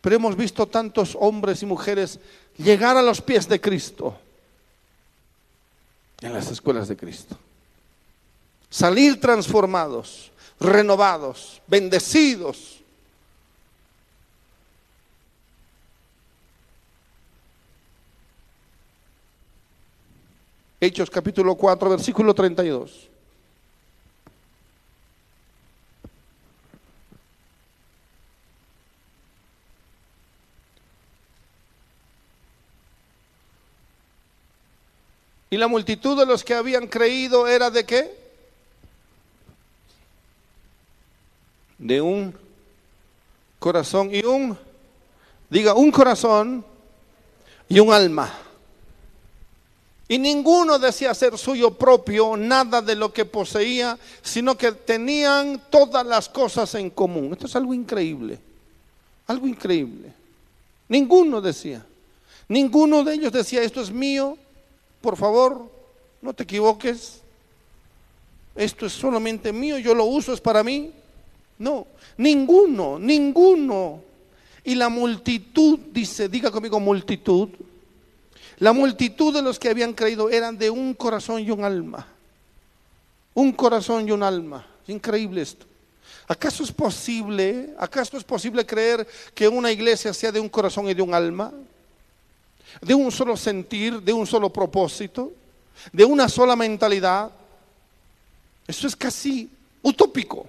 [SPEAKER 1] Pero hemos visto tantos hombres y mujeres llegar a los pies de Cristo en las escuelas de Cristo. Salir transformados, renovados, bendecidos Hechos capítulo 4, versículo 32. Y la multitud de los que habían creído era de qué? De un corazón y un, diga, un corazón y un alma. Y ninguno decía ser suyo propio nada de lo que poseía, sino que tenían todas las cosas en común. Esto es algo increíble, algo increíble. Ninguno decía, ninguno de ellos decía, esto es mío, por favor, no te equivoques, esto es solamente mío, yo lo uso, es para mí. No, ninguno, ninguno. Y la multitud, dice, diga conmigo multitud, la multitud de los que habían creído eran de un corazón y un alma. Un corazón y un alma. Increíble esto. ¿Acaso es posible, acaso es posible creer que una iglesia sea de un corazón y de un alma? De un solo sentir, de un solo propósito, de una sola mentalidad. Eso es casi utópico.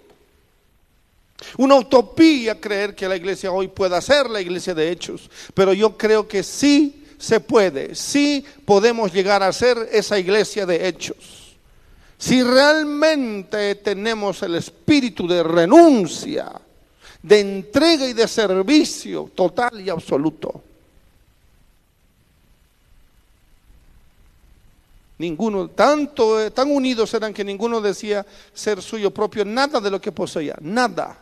[SPEAKER 1] Una utopía creer que la iglesia hoy pueda ser la iglesia de hechos, pero yo creo que sí se puede, sí podemos llegar a ser esa iglesia de hechos. Si realmente tenemos el espíritu de renuncia, de entrega y de servicio total y absoluto. Ninguno, tanto, eh, tan unidos eran que ninguno decía ser suyo propio nada de lo que poseía, nada.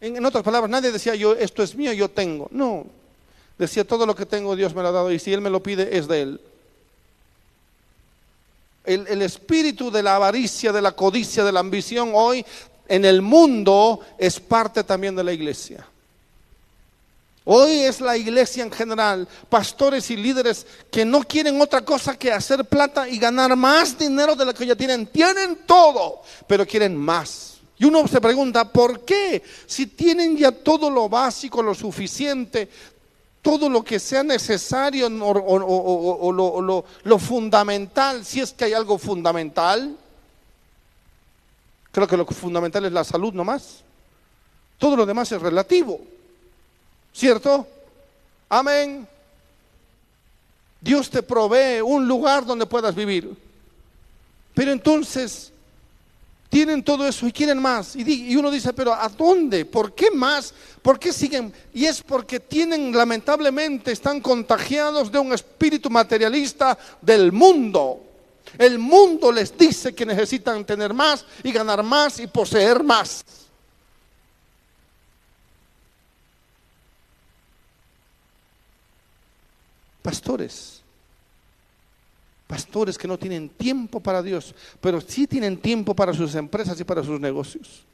[SPEAKER 1] En, en otras palabras, nadie decía yo, esto es mío, yo tengo. No, Decía, todo lo que tengo Dios me lo ha dado y si Él me lo pide es de Él. El, el, espíritu de la avaricia, de la codicia, de la ambición hoy en el mundo es parte también de la iglesia. Hoy es la iglesia en general, pastores y líderes que no quieren otra cosa que hacer plata y ganar más dinero de lo que ya tienen. Tienen todo, pero quieren más. Y uno se pregunta, ¿por qué? Si tienen ya todo lo básico, lo suficiente, todo lo que sea necesario o, lo, lo fundamental, si es que hay algo fundamental. Creo que lo fundamental es la salud nomás. Todo lo demás es relativo. ¿Cierto? Amén. Dios te provee un lugar donde puedas vivir. Pero entonces tienen todo eso y quieren más. Y, uno dice, pero ¿a dónde? ¿Por qué más? ¿Por qué siguen? Y es porque tienen, lamentablemente, están contagiados de un espíritu materialista del mundo. El mundo les dice que necesitan tener más y ganar más y poseer más. Pastores, pastores que no tienen tiempo para Dios, pero sí tienen tiempo para sus empresas y para sus negocios.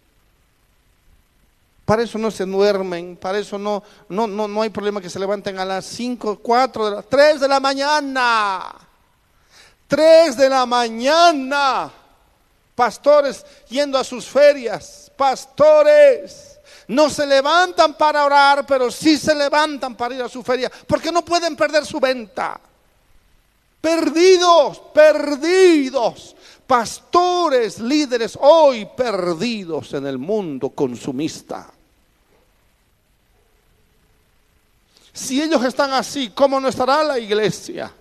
[SPEAKER 1] Para eso no se duermen, para eso no, no, no, no hay problema que se levanten a las 5, 4, 3 de la mañana. 3 de la mañana. Pastores yendo a sus ferias. Pastores. No se levantan para orar, pero sí se levantan para ir a su feria, porque no pueden perder su venta. Perdidos, perdidos. Pastores, líderes, hoy perdidos en el mundo consumista. Si ellos están así, ¿cómo no estará la iglesia?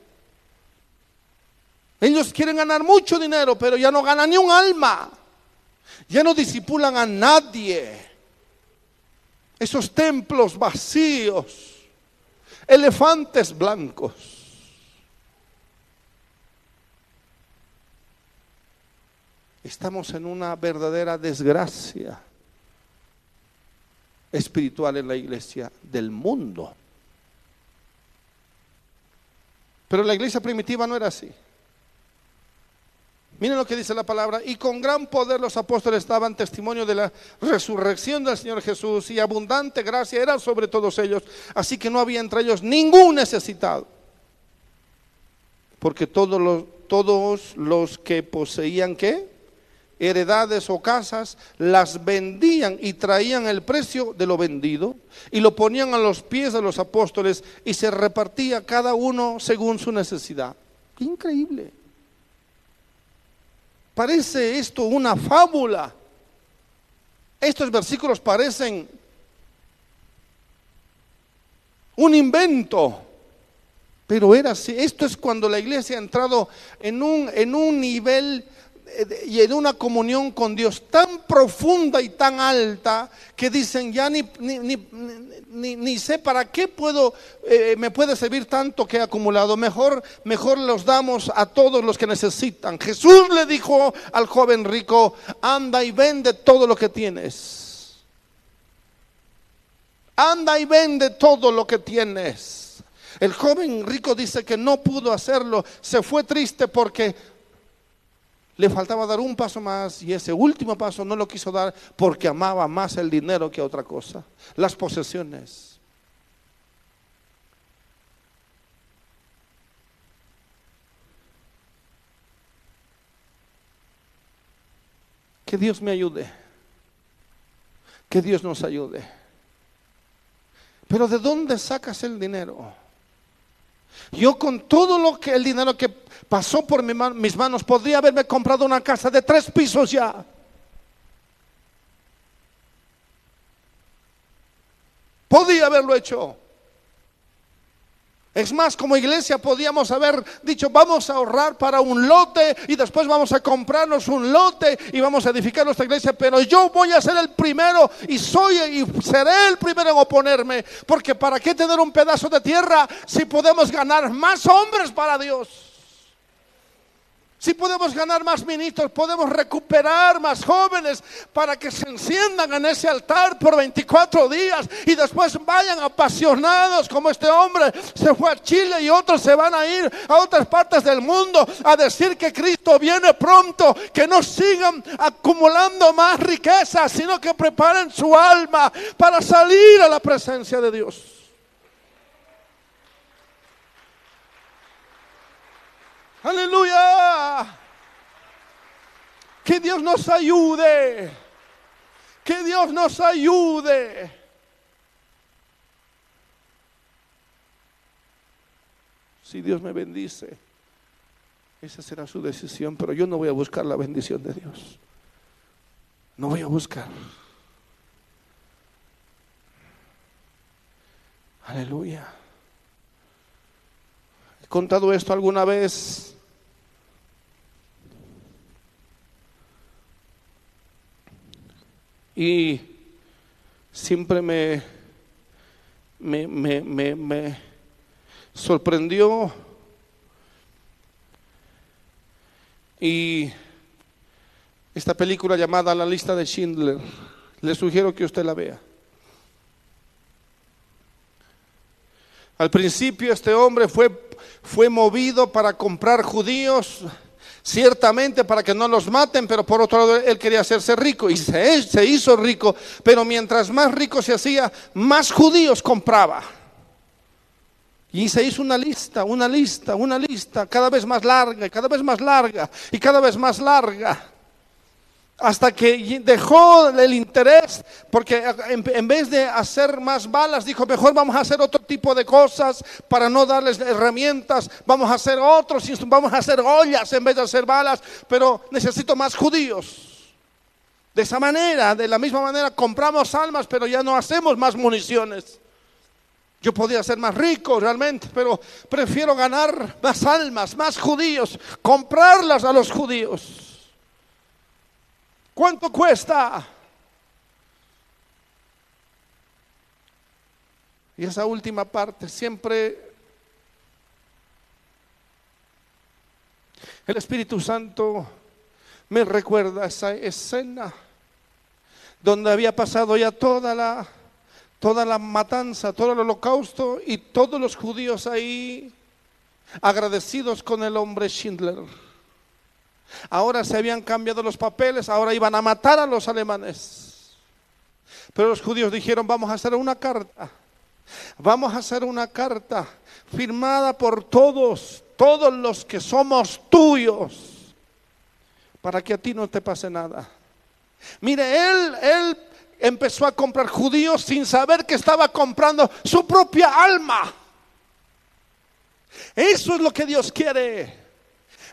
[SPEAKER 1] Ellos quieren ganar mucho dinero, pero ya no ganan ni un alma. Ya no disipulan a nadie. Esos templos vacíos, elefantes blancos. Estamos en una verdadera desgracia espiritual en la iglesia del mundo. Pero la iglesia primitiva no era así. Miren lo que dice la palabra. Y con gran poder los apóstoles daban testimonio de la resurrección del Señor Jesús y abundante gracia era sobre todos ellos. Así que no había entre ellos ningún necesitado. Porque todos los, todos los que poseían qué? Heredades o casas, las vendían y traían el precio de lo vendido y lo ponían a los pies de los apóstoles y se repartía cada uno según su necesidad. Qué increíble. Parece esto una fábula. Estos versículos parecen un invento. Pero era así. Esto es cuando la iglesia ha entrado en un, en un nivel y en una comunión con Dios tan profunda y tan alta que dicen, ya ni, ni, sé para qué puedo, eh, me puede servir tanto que he acumulado. Mejor, mejor los damos a todos los que necesitan. Jesús le dijo al joven rico, anda y vende todo lo que tienes. Anda y vende todo lo que tienes. El joven rico dice que no pudo hacerlo, se fue triste porque le faltaba dar un paso más y ese último paso no lo quiso dar porque amaba más el dinero que otra cosa, las posesiones. Que Dios me ayude. Que Dios nos ayude. Pero ¿de dónde sacas el dinero? Yo con todo lo que el dinero que pasó por mis manos podría haberme comprado una casa de tres pisos ya. Podía haberlo hecho. Es más, como iglesia podíamos haber dicho, vamos a ahorrar para un lote y después vamos a comprarnos un lote y vamos a edificar nuestra iglesia, pero yo voy a ser el primero y soy y seré el primero en oponerme, porque ¿para qué tener un pedazo de tierra si podemos ganar más hombres para Dios? Si podemos ganar más ministros, podemos recuperar más jóvenes para que se enciendan en ese altar por 24 días y después vayan apasionados como este hombre se fue a Chile y otros se van a ir a otras partes del mundo a decir que Cristo viene pronto, que no sigan acumulando más riquezas, sino que preparen su alma para salir a la presencia de Dios. Aleluya. Que Dios nos ayude. Que Dios nos ayude. Si Dios me bendice, esa será su decisión, pero yo no voy a buscar la bendición de Dios. No voy a buscar. Aleluya. He contado esto alguna vez. Y siempre me, me, me, me, me sorprendió y esta película llamada La lista de Schindler. Le sugiero que usted la vea. Al principio este hombre fue, fue movido para comprar judíos, ciertamente para que no los maten, pero por otro lado él quería hacerse rico y se, se hizo rico, pero mientras más rico se hacía, más judíos compraba. Y se hizo una lista, una lista, una lista, cada vez más larga, cada vez más larga, y cada vez más larga hasta que dejó el interés, porque en vez de hacer más balas, dijo, mejor vamos a hacer otro tipo de cosas para no darles herramientas, vamos a hacer otros, vamos a hacer ollas en vez de hacer balas, pero necesito más judíos. De esa manera, de la misma manera, compramos almas, pero ya no hacemos más municiones. Yo podía ser más rico realmente, pero prefiero ganar más almas, más judíos, comprarlas a los judíos. ¿Cuánto cuesta? Y esa última parte siempre el Espíritu Santo me recuerda esa escena donde había pasado ya toda la toda la matanza, todo el holocausto y todos los judíos ahí agradecidos con el hombre Schindler. Ahora se habían cambiado los papeles, ahora iban a matar a los alemanes. Pero los judíos dijeron, vamos a hacer una carta. Vamos a hacer una carta firmada por todos, todos los que somos tuyos, para que a ti no te pase nada. Mire, él, él empezó a comprar judíos sin saber que estaba comprando su propia alma. Eso es lo que Dios quiere.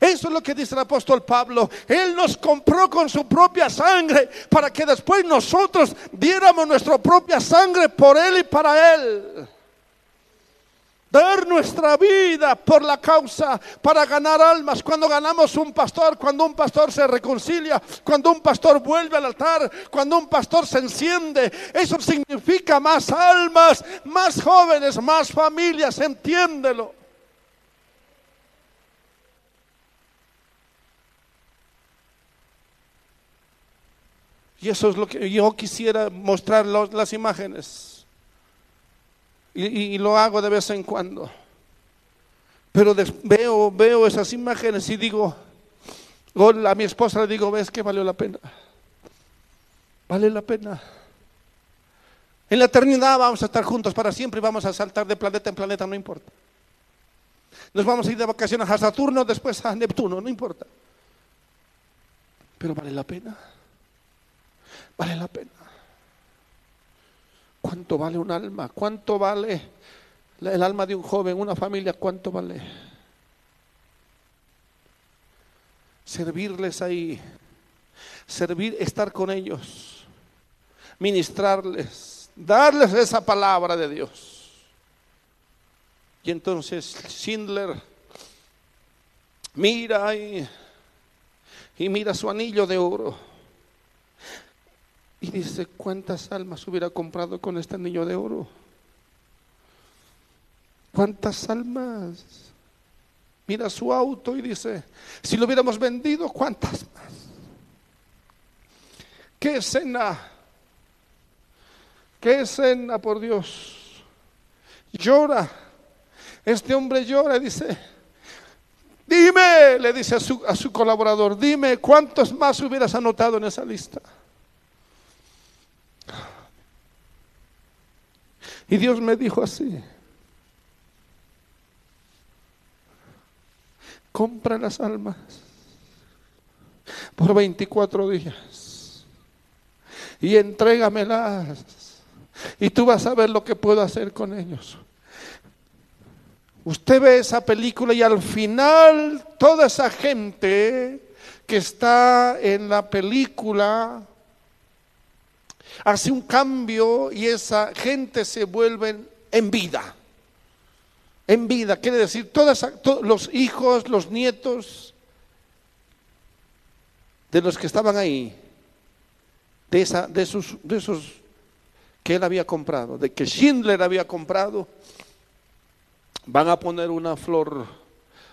[SPEAKER 1] Eso es lo que dice el apóstol Pablo. Él nos compró con su propia sangre para que después nosotros diéramos nuestra propia sangre por Él y para Él. Dar nuestra vida por la causa para ganar almas. Cuando ganamos un pastor, cuando un pastor se reconcilia, cuando un pastor vuelve al altar, cuando un pastor se enciende, eso significa más almas, más jóvenes, más familias, entiéndelo. Y eso es lo que yo quisiera mostrar las imágenes. Y, lo hago de vez en cuando. Pero veo, veo esas imágenes y digo, a mi esposa le digo, ves que valió la pena. Vale la pena. En la eternidad vamos a estar juntos para siempre y vamos a saltar de planeta en planeta, no importa. Nos vamos a ir de vacaciones a Saturno, después a Neptuno, no importa. Pero vale la pena. Vale la pena. ¿Cuánto vale un alma? ¿Cuánto vale el alma de un joven, una familia? ¿Cuánto vale? Servirles ahí, servir, estar con ellos, ministrarles, darles esa palabra de Dios. Y entonces Schindler mira y, y mira su anillo de oro y dice, ¿cuántas almas hubiera comprado con este anillo de oro? ¿Cuántas almas? Mira su auto y dice, si lo hubiéramos vendido, ¿cuántas más? ¿Qué escena? ¿Qué escena, por Dios? Llora. Este hombre llora y dice, dime, le dice a su, a su colaborador, dime cuántos más hubieras anotado en esa lista. Y Dios me dijo así, compra las almas por 24 días y entrégamelas y tú vas a ver lo que puedo hacer con ellos. Usted ve esa película y al final toda esa gente que está en la película hace un cambio y esa gente se vuelve en vida. En vida, quiere decir, todos los hijos, los nietos de los que estaban ahí, de, esa, de, esos, de esos que él había comprado, de que Schindler había comprado, van a poner una flor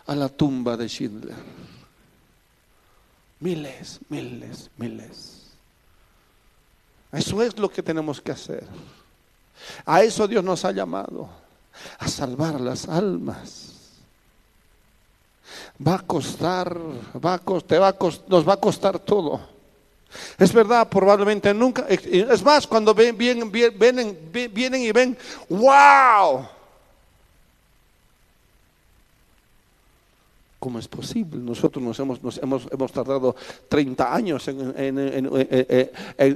[SPEAKER 1] a la tumba de Schindler. Miles, miles, miles. Eso es lo que tenemos que hacer. A eso Dios nos ha llamado, a salvar las almas. Va a costar, va a, te va a nos va a costar todo. Es verdad, probablemente nunca. Es más, cuando ven, vienen, vienen, vienen y ven, wow, ¿Cómo es posible? Nosotros nos hemos, hemos, hemos tardado 30 años en,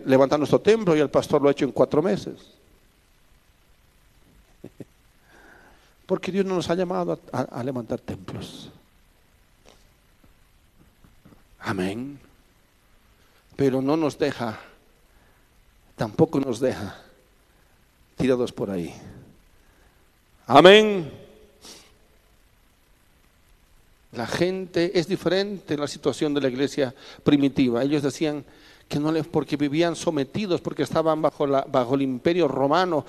[SPEAKER 1] levantar nuestro templo y el pastor lo ha hecho en cuatro meses. Porque Dios no nos ha llamado a levantar templos. Amén. Pero no nos deja, tampoco nos deja tirados por ahí. Amén. La gente es diferente en la situación de la iglesia primitiva. Ellos decían que no les, porque vivían sometidos, porque estaban bajo, la, bajo el imperio romano,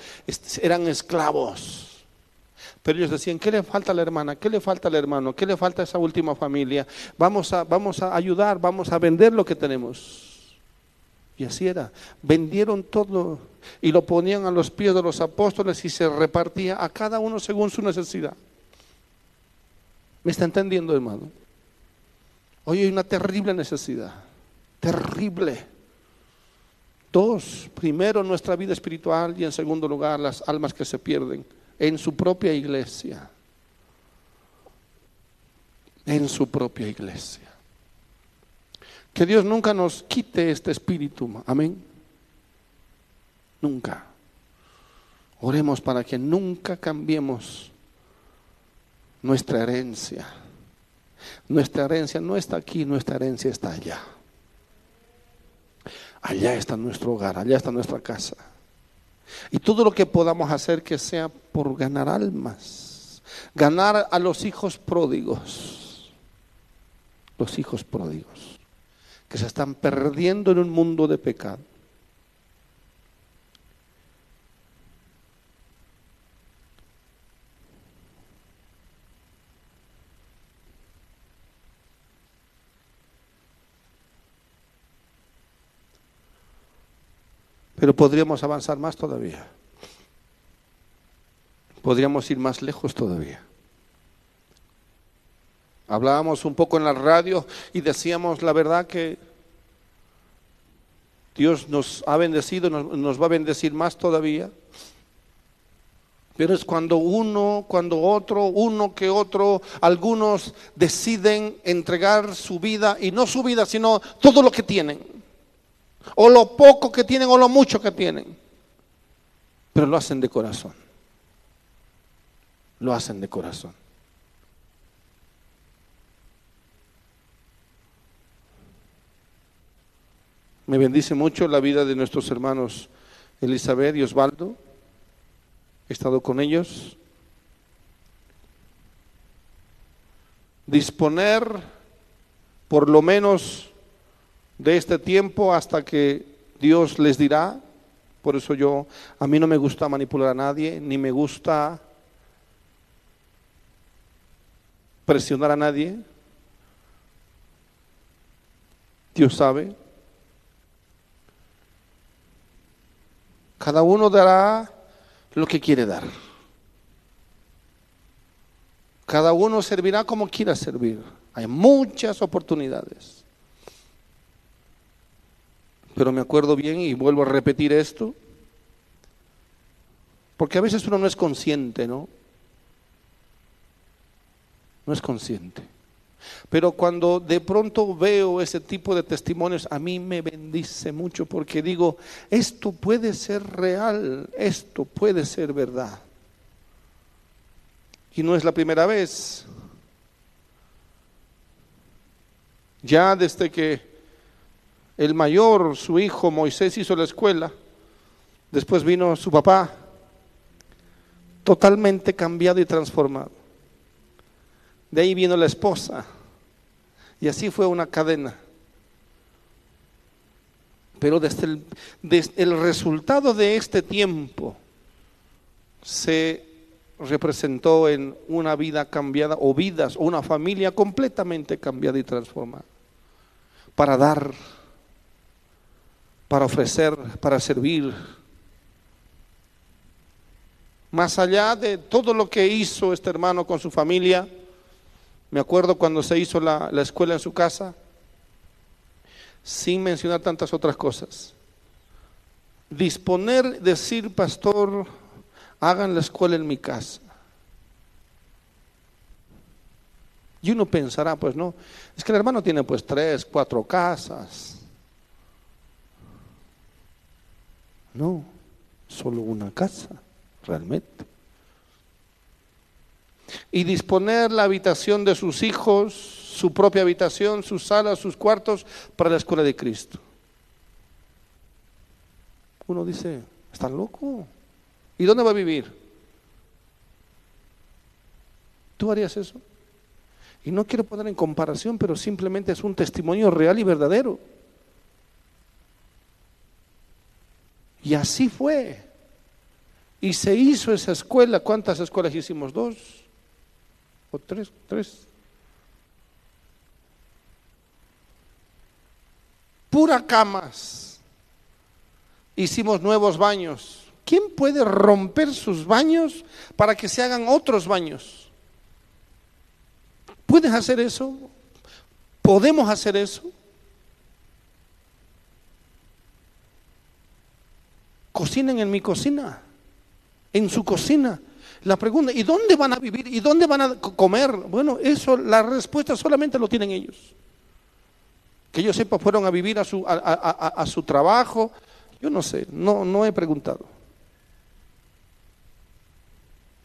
[SPEAKER 1] eran esclavos. Pero ellos decían, ¿qué le falta a la hermana? ¿Qué le falta al hermano? ¿Qué le falta a esa última familia? Vamos a, vamos a ayudar, vamos a vender lo que tenemos. Y así era. Vendieron todo y lo ponían a los pies de los apóstoles y se repartía a cada uno según su necesidad. ¿Me está entendiendo, hermano? Hoy hay una terrible necesidad, terrible. Dos, primero nuestra vida espiritual y en segundo lugar las almas que se pierden en su propia iglesia. En su propia iglesia. Que Dios nunca nos quite este espíritu. Amén. Nunca. Oremos para que nunca cambiemos nuestra herencia. Nuestra herencia no está aquí, nuestra herencia está allá. Allá está nuestro hogar, allá está nuestra casa. Y todo lo que podamos hacer que sea por ganar almas, ganar a los hijos pródigos, los hijos pródigos, que se están perdiendo en un mundo de pecado. Pero podríamos avanzar más todavía. Podríamos ir más lejos todavía. Hablábamos un poco en la radio y decíamos la verdad que Dios nos ha bendecido, nos, va a bendecir más todavía. Pero es cuando uno, cuando otro, uno que otro, algunos deciden entregar su vida, y no su vida, sino todo lo que tienen o lo poco que tienen o lo mucho que tienen, pero lo hacen de corazón. Lo hacen de corazón. Me bendice mucho la vida de nuestros hermanos Elizabeth y Osvaldo. He estado con ellos. Disponer por lo menos de este tiempo hasta que Dios les dirá. Por eso yo, a mí no me gusta manipular a nadie, ni me gusta presionar a nadie. Dios sabe. Cada uno dará lo que quiere dar. Cada uno servirá como quiera servir. Hay muchas oportunidades. Pero me acuerdo bien y vuelvo a repetir esto, porque a veces uno no es consciente, ¿no? No es consciente. Pero cuando de pronto veo ese tipo de testimonios, a mí me bendice mucho porque digo, esto puede ser real, esto puede ser verdad. Y no es la primera vez. Ya desde que el mayor, su hijo Moisés, hizo la escuela, después vino su papá, totalmente cambiado y transformado. De ahí vino la esposa. Y así fue una cadena. Pero desde el, desde el resultado de este tiempo se representó en una vida cambiada o vidas o una familia completamente cambiada y transformada. Para dar, para ofrecer, para servir. Más allá de todo lo que hizo este hermano con su familia, me acuerdo cuando se hizo la, la escuela en su casa, sin mencionar tantas otras cosas. Disponer, decir, pastor, hagan la escuela en mi casa. Y uno pensará, pues no, es que el hermano tiene pues tres, cuatro casas. No, solo una casa, realmente. Y disponer la habitación de sus hijos, su propia habitación, sus salas, sus cuartos, para la escuela de Cristo. Uno dice, ¿está loco? ¿Y dónde va a vivir? ¿Tú harías eso? Y no quiero poner en comparación, pero simplemente es un testimonio real y verdadero. Y así fue. Y se hizo esa escuela. ¿Cuántas escuelas hicimos? ¿Dos? ¿O tres? ¿Tres? Pura camas. Hicimos nuevos baños. ¿Quién puede romper sus baños para que se hagan otros baños? ¿Puedes hacer eso? ¿Podemos hacer eso? Cocinen en mi cocina, en su cocina. La pregunta, ¿y dónde van a vivir? ¿Y dónde van a comer? Bueno, eso, la respuesta solamente lo tienen ellos. Que yo sepa, fueron a vivir a su, a, su trabajo. Yo no sé, no, no he preguntado.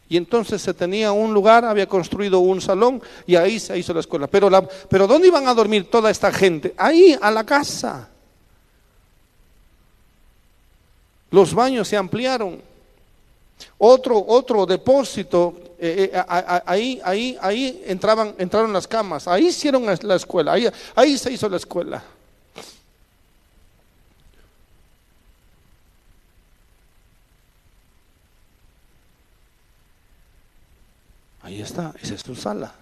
[SPEAKER 1] Y entonces se tenía un lugar, había construido un salón y ahí se hizo la escuela. Pero, pero ¿dónde iban a dormir toda esta gente? Ahí, a la casa. Los baños se ampliaron. Otro, otro depósito, eh, eh, ahí, ahí, ahí entraban, entraron las camas, ahí hicieron la escuela, ahí, ahí se hizo la escuela. Ahí está, esa es su sala.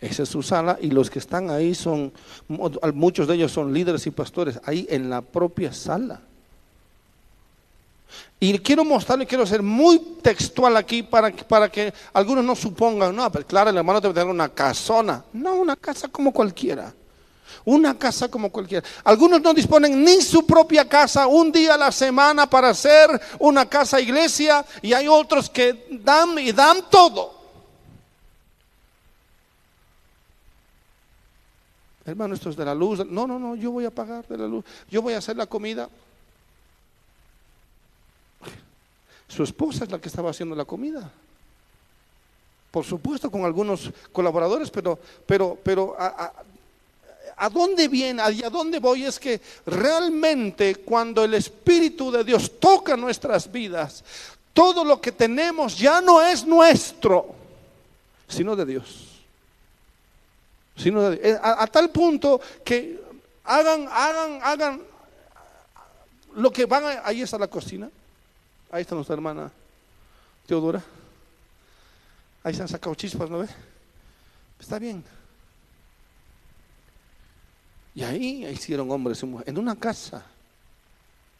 [SPEAKER 1] Esa es su sala y los que están ahí son, muchos de ellos son líderes y pastores, ahí en la propia sala. Y quiero mostrarle, quiero ser muy textual aquí para, para que algunos no supongan, no, pero claro, el hermano debe tener una casona. No, una casa como cualquiera. Una casa como cualquiera. Algunos no disponen ni su propia casa un día a la semana para hacer una casa iglesia y hay otros que dan y dan todo. Hermano, esto es de la luz. No, no, no, yo voy a pagar de la luz. Yo voy a hacer la comida. Su esposa es la que estaba haciendo la comida. Por supuesto, con algunos colaboradores, pero, pero, pero a, dónde viene, a dónde voy es que realmente cuando el Espíritu de Dios toca nuestras vidas, todo lo que tenemos ya no es nuestro, sino de Dios. Sino eh, a, tal punto que hagan, hagan, hagan lo que van, a, ahí está la cocina, ahí está nuestra hermana Teodora, ahí se han sacado chispas, ¿no ve? Está bien. Y ahí hicieron hombres y mujeres, en una casa.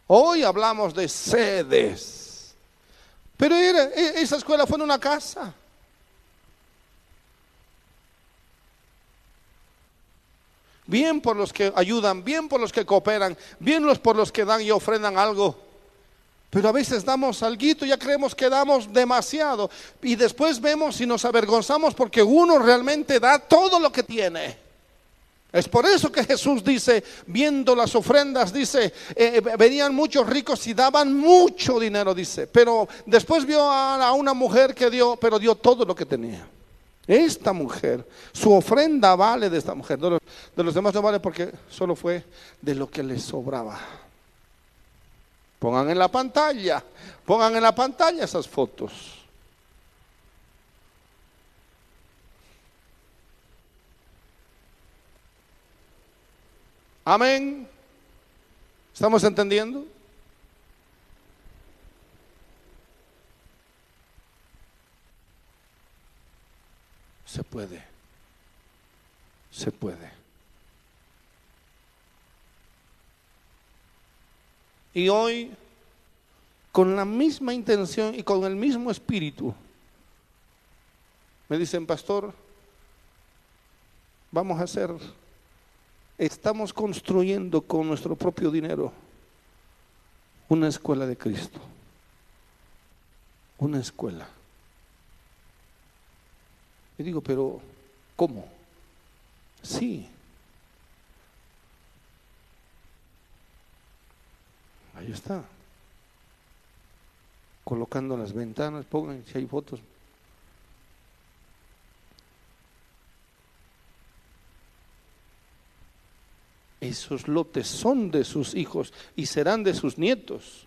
[SPEAKER 1] Hoy hablamos de sedes, pero e, esa escuela fue en una casa. bien por los que ayudan, bien por los que cooperan, bien por los que dan y ofrendan algo. Pero a veces damos algo y ya creemos que damos demasiado. Y después vemos y nos avergonzamos porque uno realmente da todo lo que tiene. Es por eso que Jesús dice, viendo las ofrendas, dice, eh, venían muchos ricos y daban mucho dinero, dice. Pero después vio a, una mujer que dio, pero dio todo lo que tenía. Esta mujer, su ofrenda vale de esta mujer. De los, de los demás no vale porque solo fue de lo que le sobraba. Pongan en la pantalla, pongan en la pantalla esas fotos. Amén. ¿Estamos entendiendo? Se puede. Se puede. Y hoy, con la misma intención y con el mismo espíritu, me dicen, pastor, vamos a hacer estamos construyendo con nuestro propio dinero una escuela de Cristo. Una escuela. Y digo, pero ¿cómo? Sí. Ahí está. Colocando las ventanas, pongan si hay fotos, esos lotes son de sus hijos y serán de sus nietos.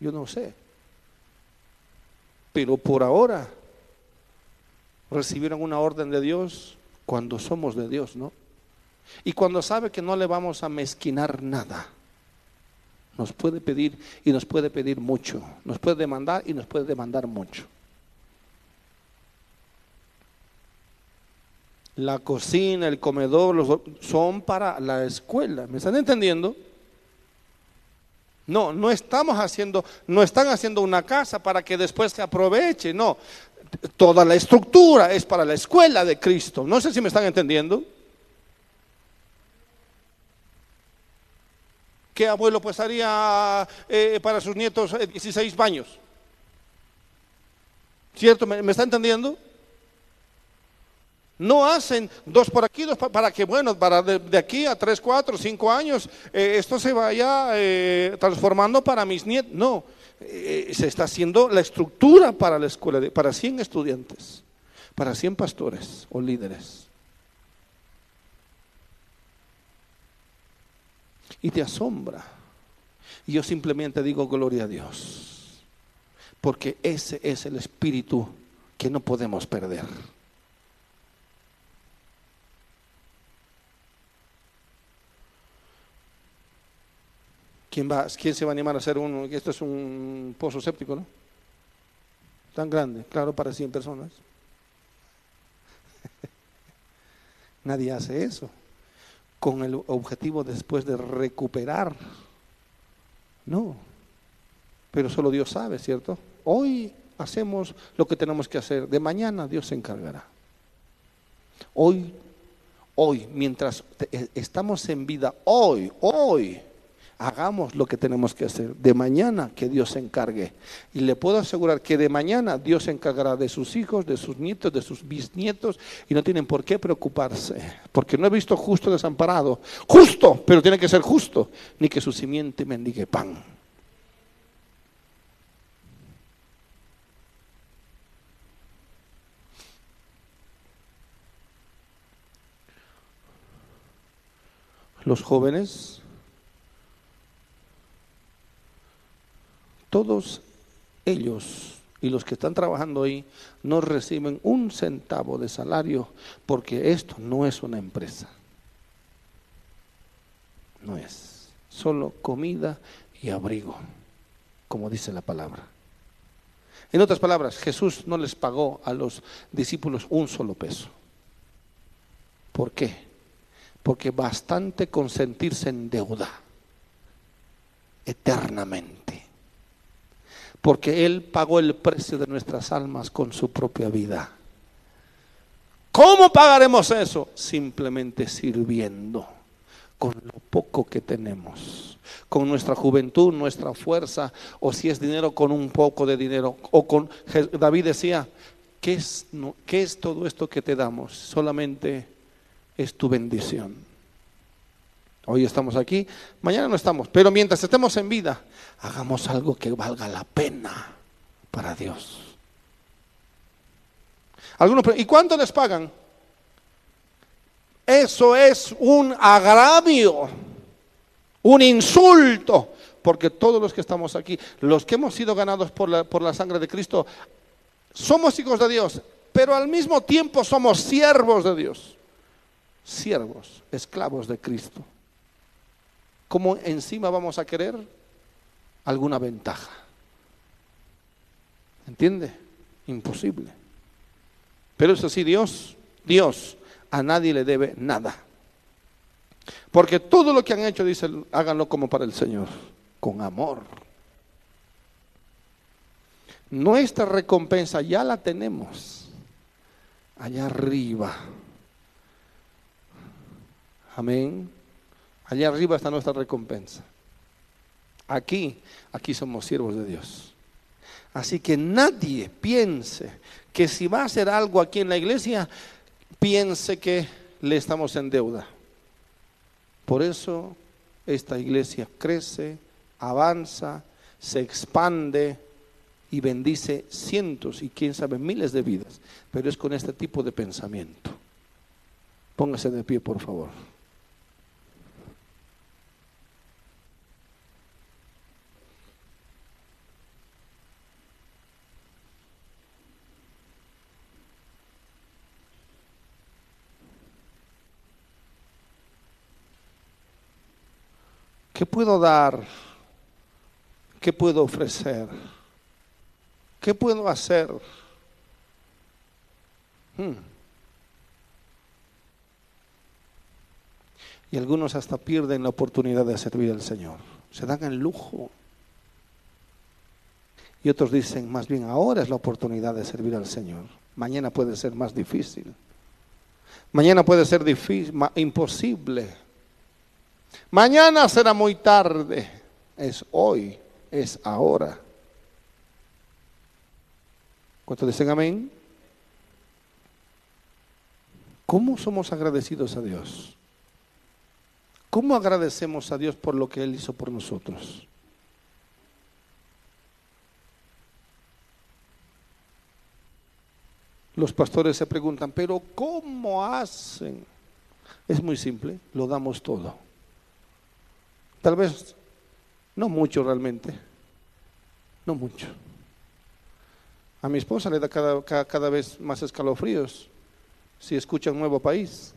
[SPEAKER 1] Yo no sé. Pero por ahora recibieron una orden de Dios cuando somos de Dios, ¿no? Y cuando sabe que no le vamos a mezquinar nada. Nos puede pedir y nos puede pedir mucho. Nos puede demandar y nos puede demandar mucho. la cocina, el comedor, son para la escuela. ¿Me están entendiendo? No, no estamos haciendo, no están haciendo una casa para que después se aproveche, no. Toda la estructura es para la escuela de Cristo. No sé si me están entendiendo. ¿Qué abuelo pues haría eh, para sus nietos 16 eh, años? ¿Cierto? ¿Me, está entendiendo? No hacen dos por aquí, dos para que, bueno, para de, aquí a tres, cuatro, cinco años, eh, esto se vaya eh, transformando para mis nietos. No, se está haciendo la estructura para la escuela, de, para 100 estudiantes, para 100 pastores o líderes. Y te asombra. Y yo simplemente digo gloria a Dios, porque ese es el espíritu que no podemos perder. ¿Quién, va, ¿Quién se va a animar a hacer uno? Esto es un pozo séptico, ¿no? Tan grande, claro, para 100 personas. Nadie hace eso con el objetivo después de recuperar. No, pero solo Dios sabe, ¿cierto? Hoy hacemos lo que tenemos que hacer, de mañana Dios se encargará. Hoy, hoy, mientras estamos en vida, hoy, hoy, hagamos lo que tenemos que hacer. De mañana que Dios se encargue. Y le puedo asegurar que de mañana Dios se encargará de sus hijos, de sus nietos, de sus bisnietos y no tienen por qué preocuparse. Porque no he visto justo desamparado. Justo, pero tiene que ser justo. Ni que su simiente mendigue pan. Los jóvenes todos ellos y los que están trabajando ahí no reciben un centavo de salario porque esto no es una empresa. No es. Solo comida y abrigo, como dice la palabra. En otras palabras, Jesús no les pagó a los discípulos un solo peso. ¿Por qué? Porque bastante con sentirse en deuda eternamente porque Él pagó el precio de nuestras almas con su propia vida. ¿Cómo pagaremos eso? Simplemente sirviendo con lo poco que tenemos, con nuestra juventud, nuestra fuerza, o si es dinero, con un poco de dinero. O con David decía, ¿qué es, ¿qué es todo esto que te damos? Solamente es tu bendición. Hoy estamos aquí, mañana no estamos, pero mientras estemos en vida, hagamos algo que valga la pena para Dios. Algunos, ¿y cuánto les pagan? Eso es un agravio, un insulto, porque todos los que estamos aquí, los que hemos sido ganados por la, por la sangre de Cristo, somos hijos de Dios, pero al mismo tiempo somos siervos de Dios. Siervos, esclavos de Cristo. ¿Cómo encima vamos a querer alguna ventaja? ¿Entiende? Imposible. Pero eso sí, Dios, Dios a nadie le debe nada. Porque todo lo que han hecho, dice, háganlo como para el Señor, con amor. Nuestra recompensa ya la tenemos allá arriba. Amén. Allá arriba está nuestra recompensa. Aquí, aquí somos siervos de Dios. Así que nadie piense que si va a hacer algo aquí en la iglesia, piense que le estamos en deuda. Por eso esta iglesia crece, avanza, se expande y bendice cientos y quién sabe miles de vidas. Pero es con este tipo de pensamiento. Póngase de pie, por favor. ¿Qué puedo dar? ¿Qué puedo ofrecer? ¿Qué puedo hacer? Hmm. Y algunos hasta pierden la oportunidad de servir al Señor. Se dan el lujo. Y otros dicen, más bien ahora es la oportunidad de servir al Señor. Mañana puede ser más difícil. Mañana puede ser difícil, imposible. Mañana será muy tarde. Es hoy, es ahora. ¿Cuántos dicen amén? ¿Cómo somos agradecidos a Dios? ¿Cómo agradecemos a Dios por lo que Él hizo por nosotros? Los pastores se preguntan, pero ¿cómo hacen? Es muy simple, lo damos todo. Tal vez no mucho realmente, no mucho. A mi esposa le da cada, cada, vez más escalofríos si escucha un nuevo país.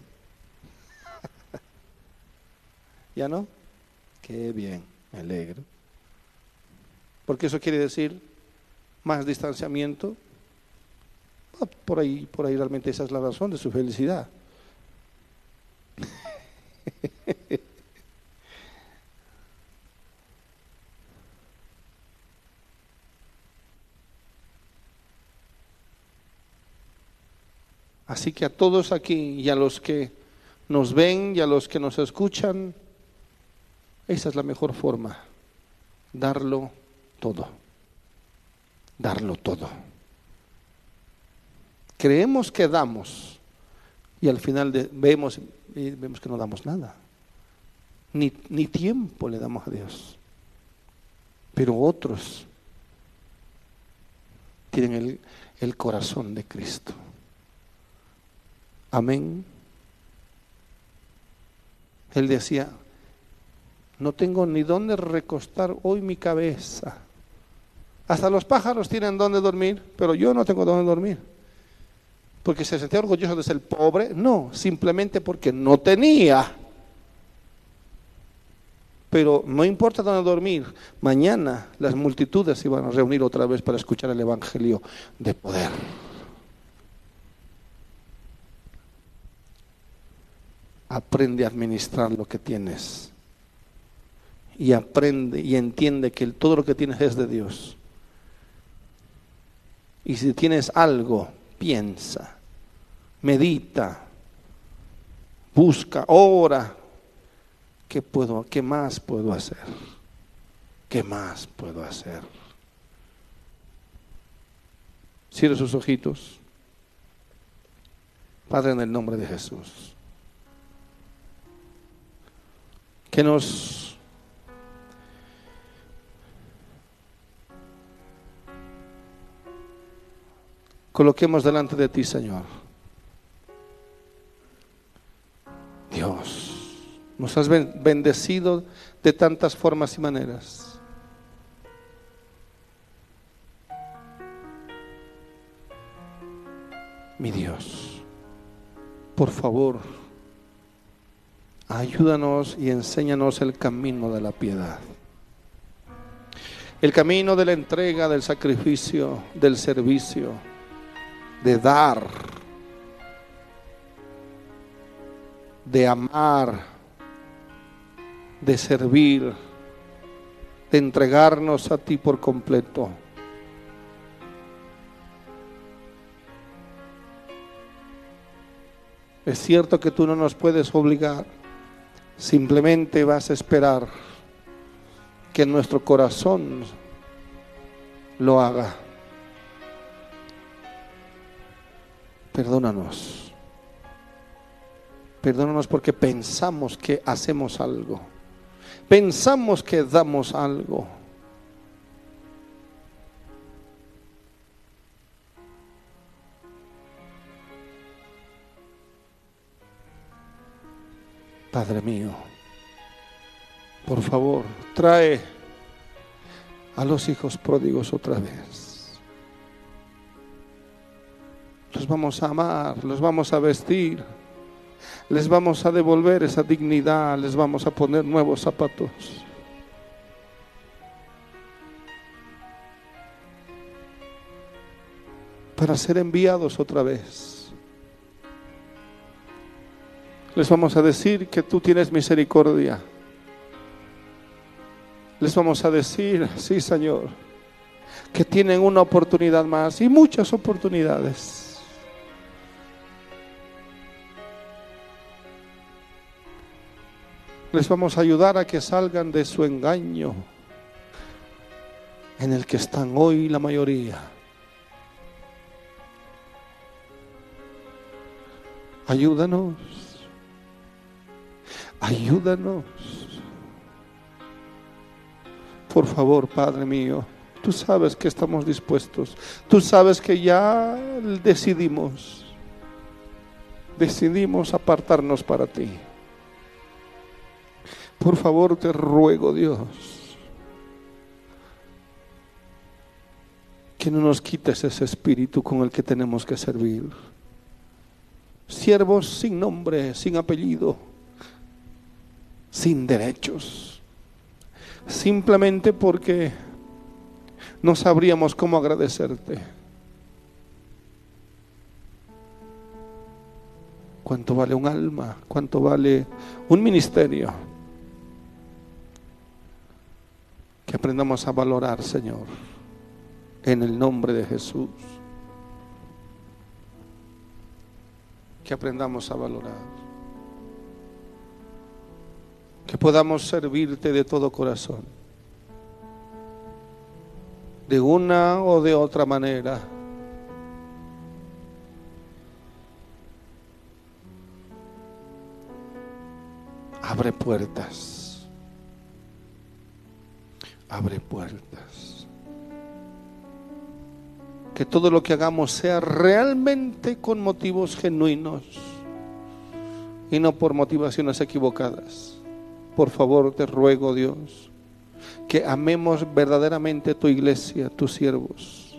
[SPEAKER 1] ¿Ya no? Qué bien, me alegro. Porque eso quiere decir más distanciamiento. Ah, por ahí, por ahí realmente esa es la razón de su felicidad. Así que a todos aquí y a los que nos ven y a los que nos escuchan, esa es la mejor forma, darlo todo, darlo todo. Creemos que damos y al final vemos, vemos que no damos nada, ni, ni tiempo le damos a Dios. Pero otros tienen el, el corazón de Cristo. Amén. Él decía, no tengo ni dónde recostar hoy mi cabeza. Hasta los pájaros tienen dónde dormir, pero yo no tengo dónde dormir. Porque se sentía orgulloso de ser pobre. No, simplemente porque no tenía. Pero no importa dónde dormir. Mañana las multitudes se iban a reunir otra vez para escuchar el Evangelio de poder. Aprende a administrar lo que tienes. Y aprende y entiende que todo lo que tienes es de Dios. Y si tienes algo, piensa, medita, busca, ora. ¿Qué puedo, qué más puedo hacer? ¿Qué más puedo hacer? Cierre sus ojitos. Padre, en el nombre de Jesús. Que nos coloquemos delante de ti, Señor. Dios, nos has bendecido de tantas formas y maneras. Mi Dios, por favor, ayúdanos y enséñanos el camino de la piedad. El camino de la entrega, del sacrificio, del servicio, de dar, de amar, de servir, de entregarnos a ti por completo. Es cierto que tú no nos puedes obligar, simplemente vas a esperar que nuestro corazón lo haga. Perdónanos. Perdónanos porque pensamos que hacemos algo. Pensamos que damos algo. Padre mío, por favor, trae a los hijos pródigos otra vez. Los vamos a amar, los vamos a vestir, les vamos a devolver esa dignidad, les vamos a poner nuevos zapatos. Para ser enviados otra vez. Les vamos a decir que tú tienes misericordia. Les vamos a decir, sí Señor, que tienen una oportunidad más y muchas oportunidades. Les vamos a ayudar a que salgan de su engaño en el que están hoy la mayoría. Ayúdanos. Ayúdanos. Por favor, Padre mío, tú sabes que estamos dispuestos. Tú sabes que ya decidimos. Decidimos apartarnos para ti. Por favor, te ruego, Dios, que no nos quites ese espíritu con el que tenemos que servir. Siervos sin nombre, sin apellido sin derechos, simplemente porque no sabríamos cómo agradecerte. ¿Cuánto vale un alma? ¿Cuánto vale un ministerio? Que aprendamos a valorar, Señor, en el nombre de Jesús. Que aprendamos a valorar que podamos servirte de todo corazón, de una o de otra manera. Abre puertas, abre puertas. Que todo lo que hagamos sea realmente con motivos genuinos y no por motivaciones equivocadas por favor te ruego, Dios, que amemos verdaderamente tu iglesia, tus siervos.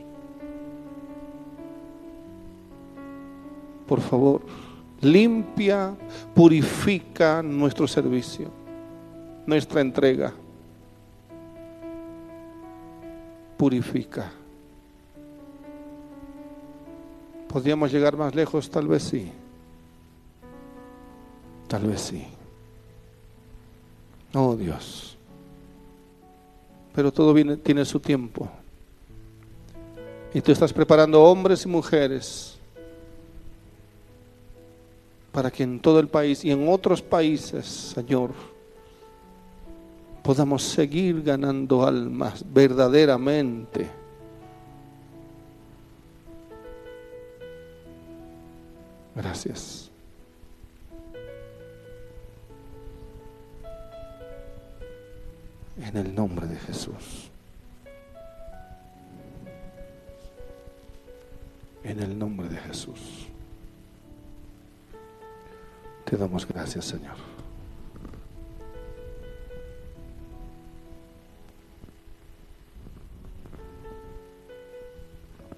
[SPEAKER 1] Por favor, limpia, purifica nuestro servicio, nuestra entrega. Purifica. ¿Podríamos llegar más lejos? Tal vez sí. Tal vez sí. Oh Dios. Pero todo tiene su tiempo. Y tú estás preparando hombres y mujeres para que en todo el país y en otros países, Señor, podamos seguir ganando almas verdaderamente. Gracias. En el nombre de Jesús. En el nombre de Jesús. Te damos gracias, Señor.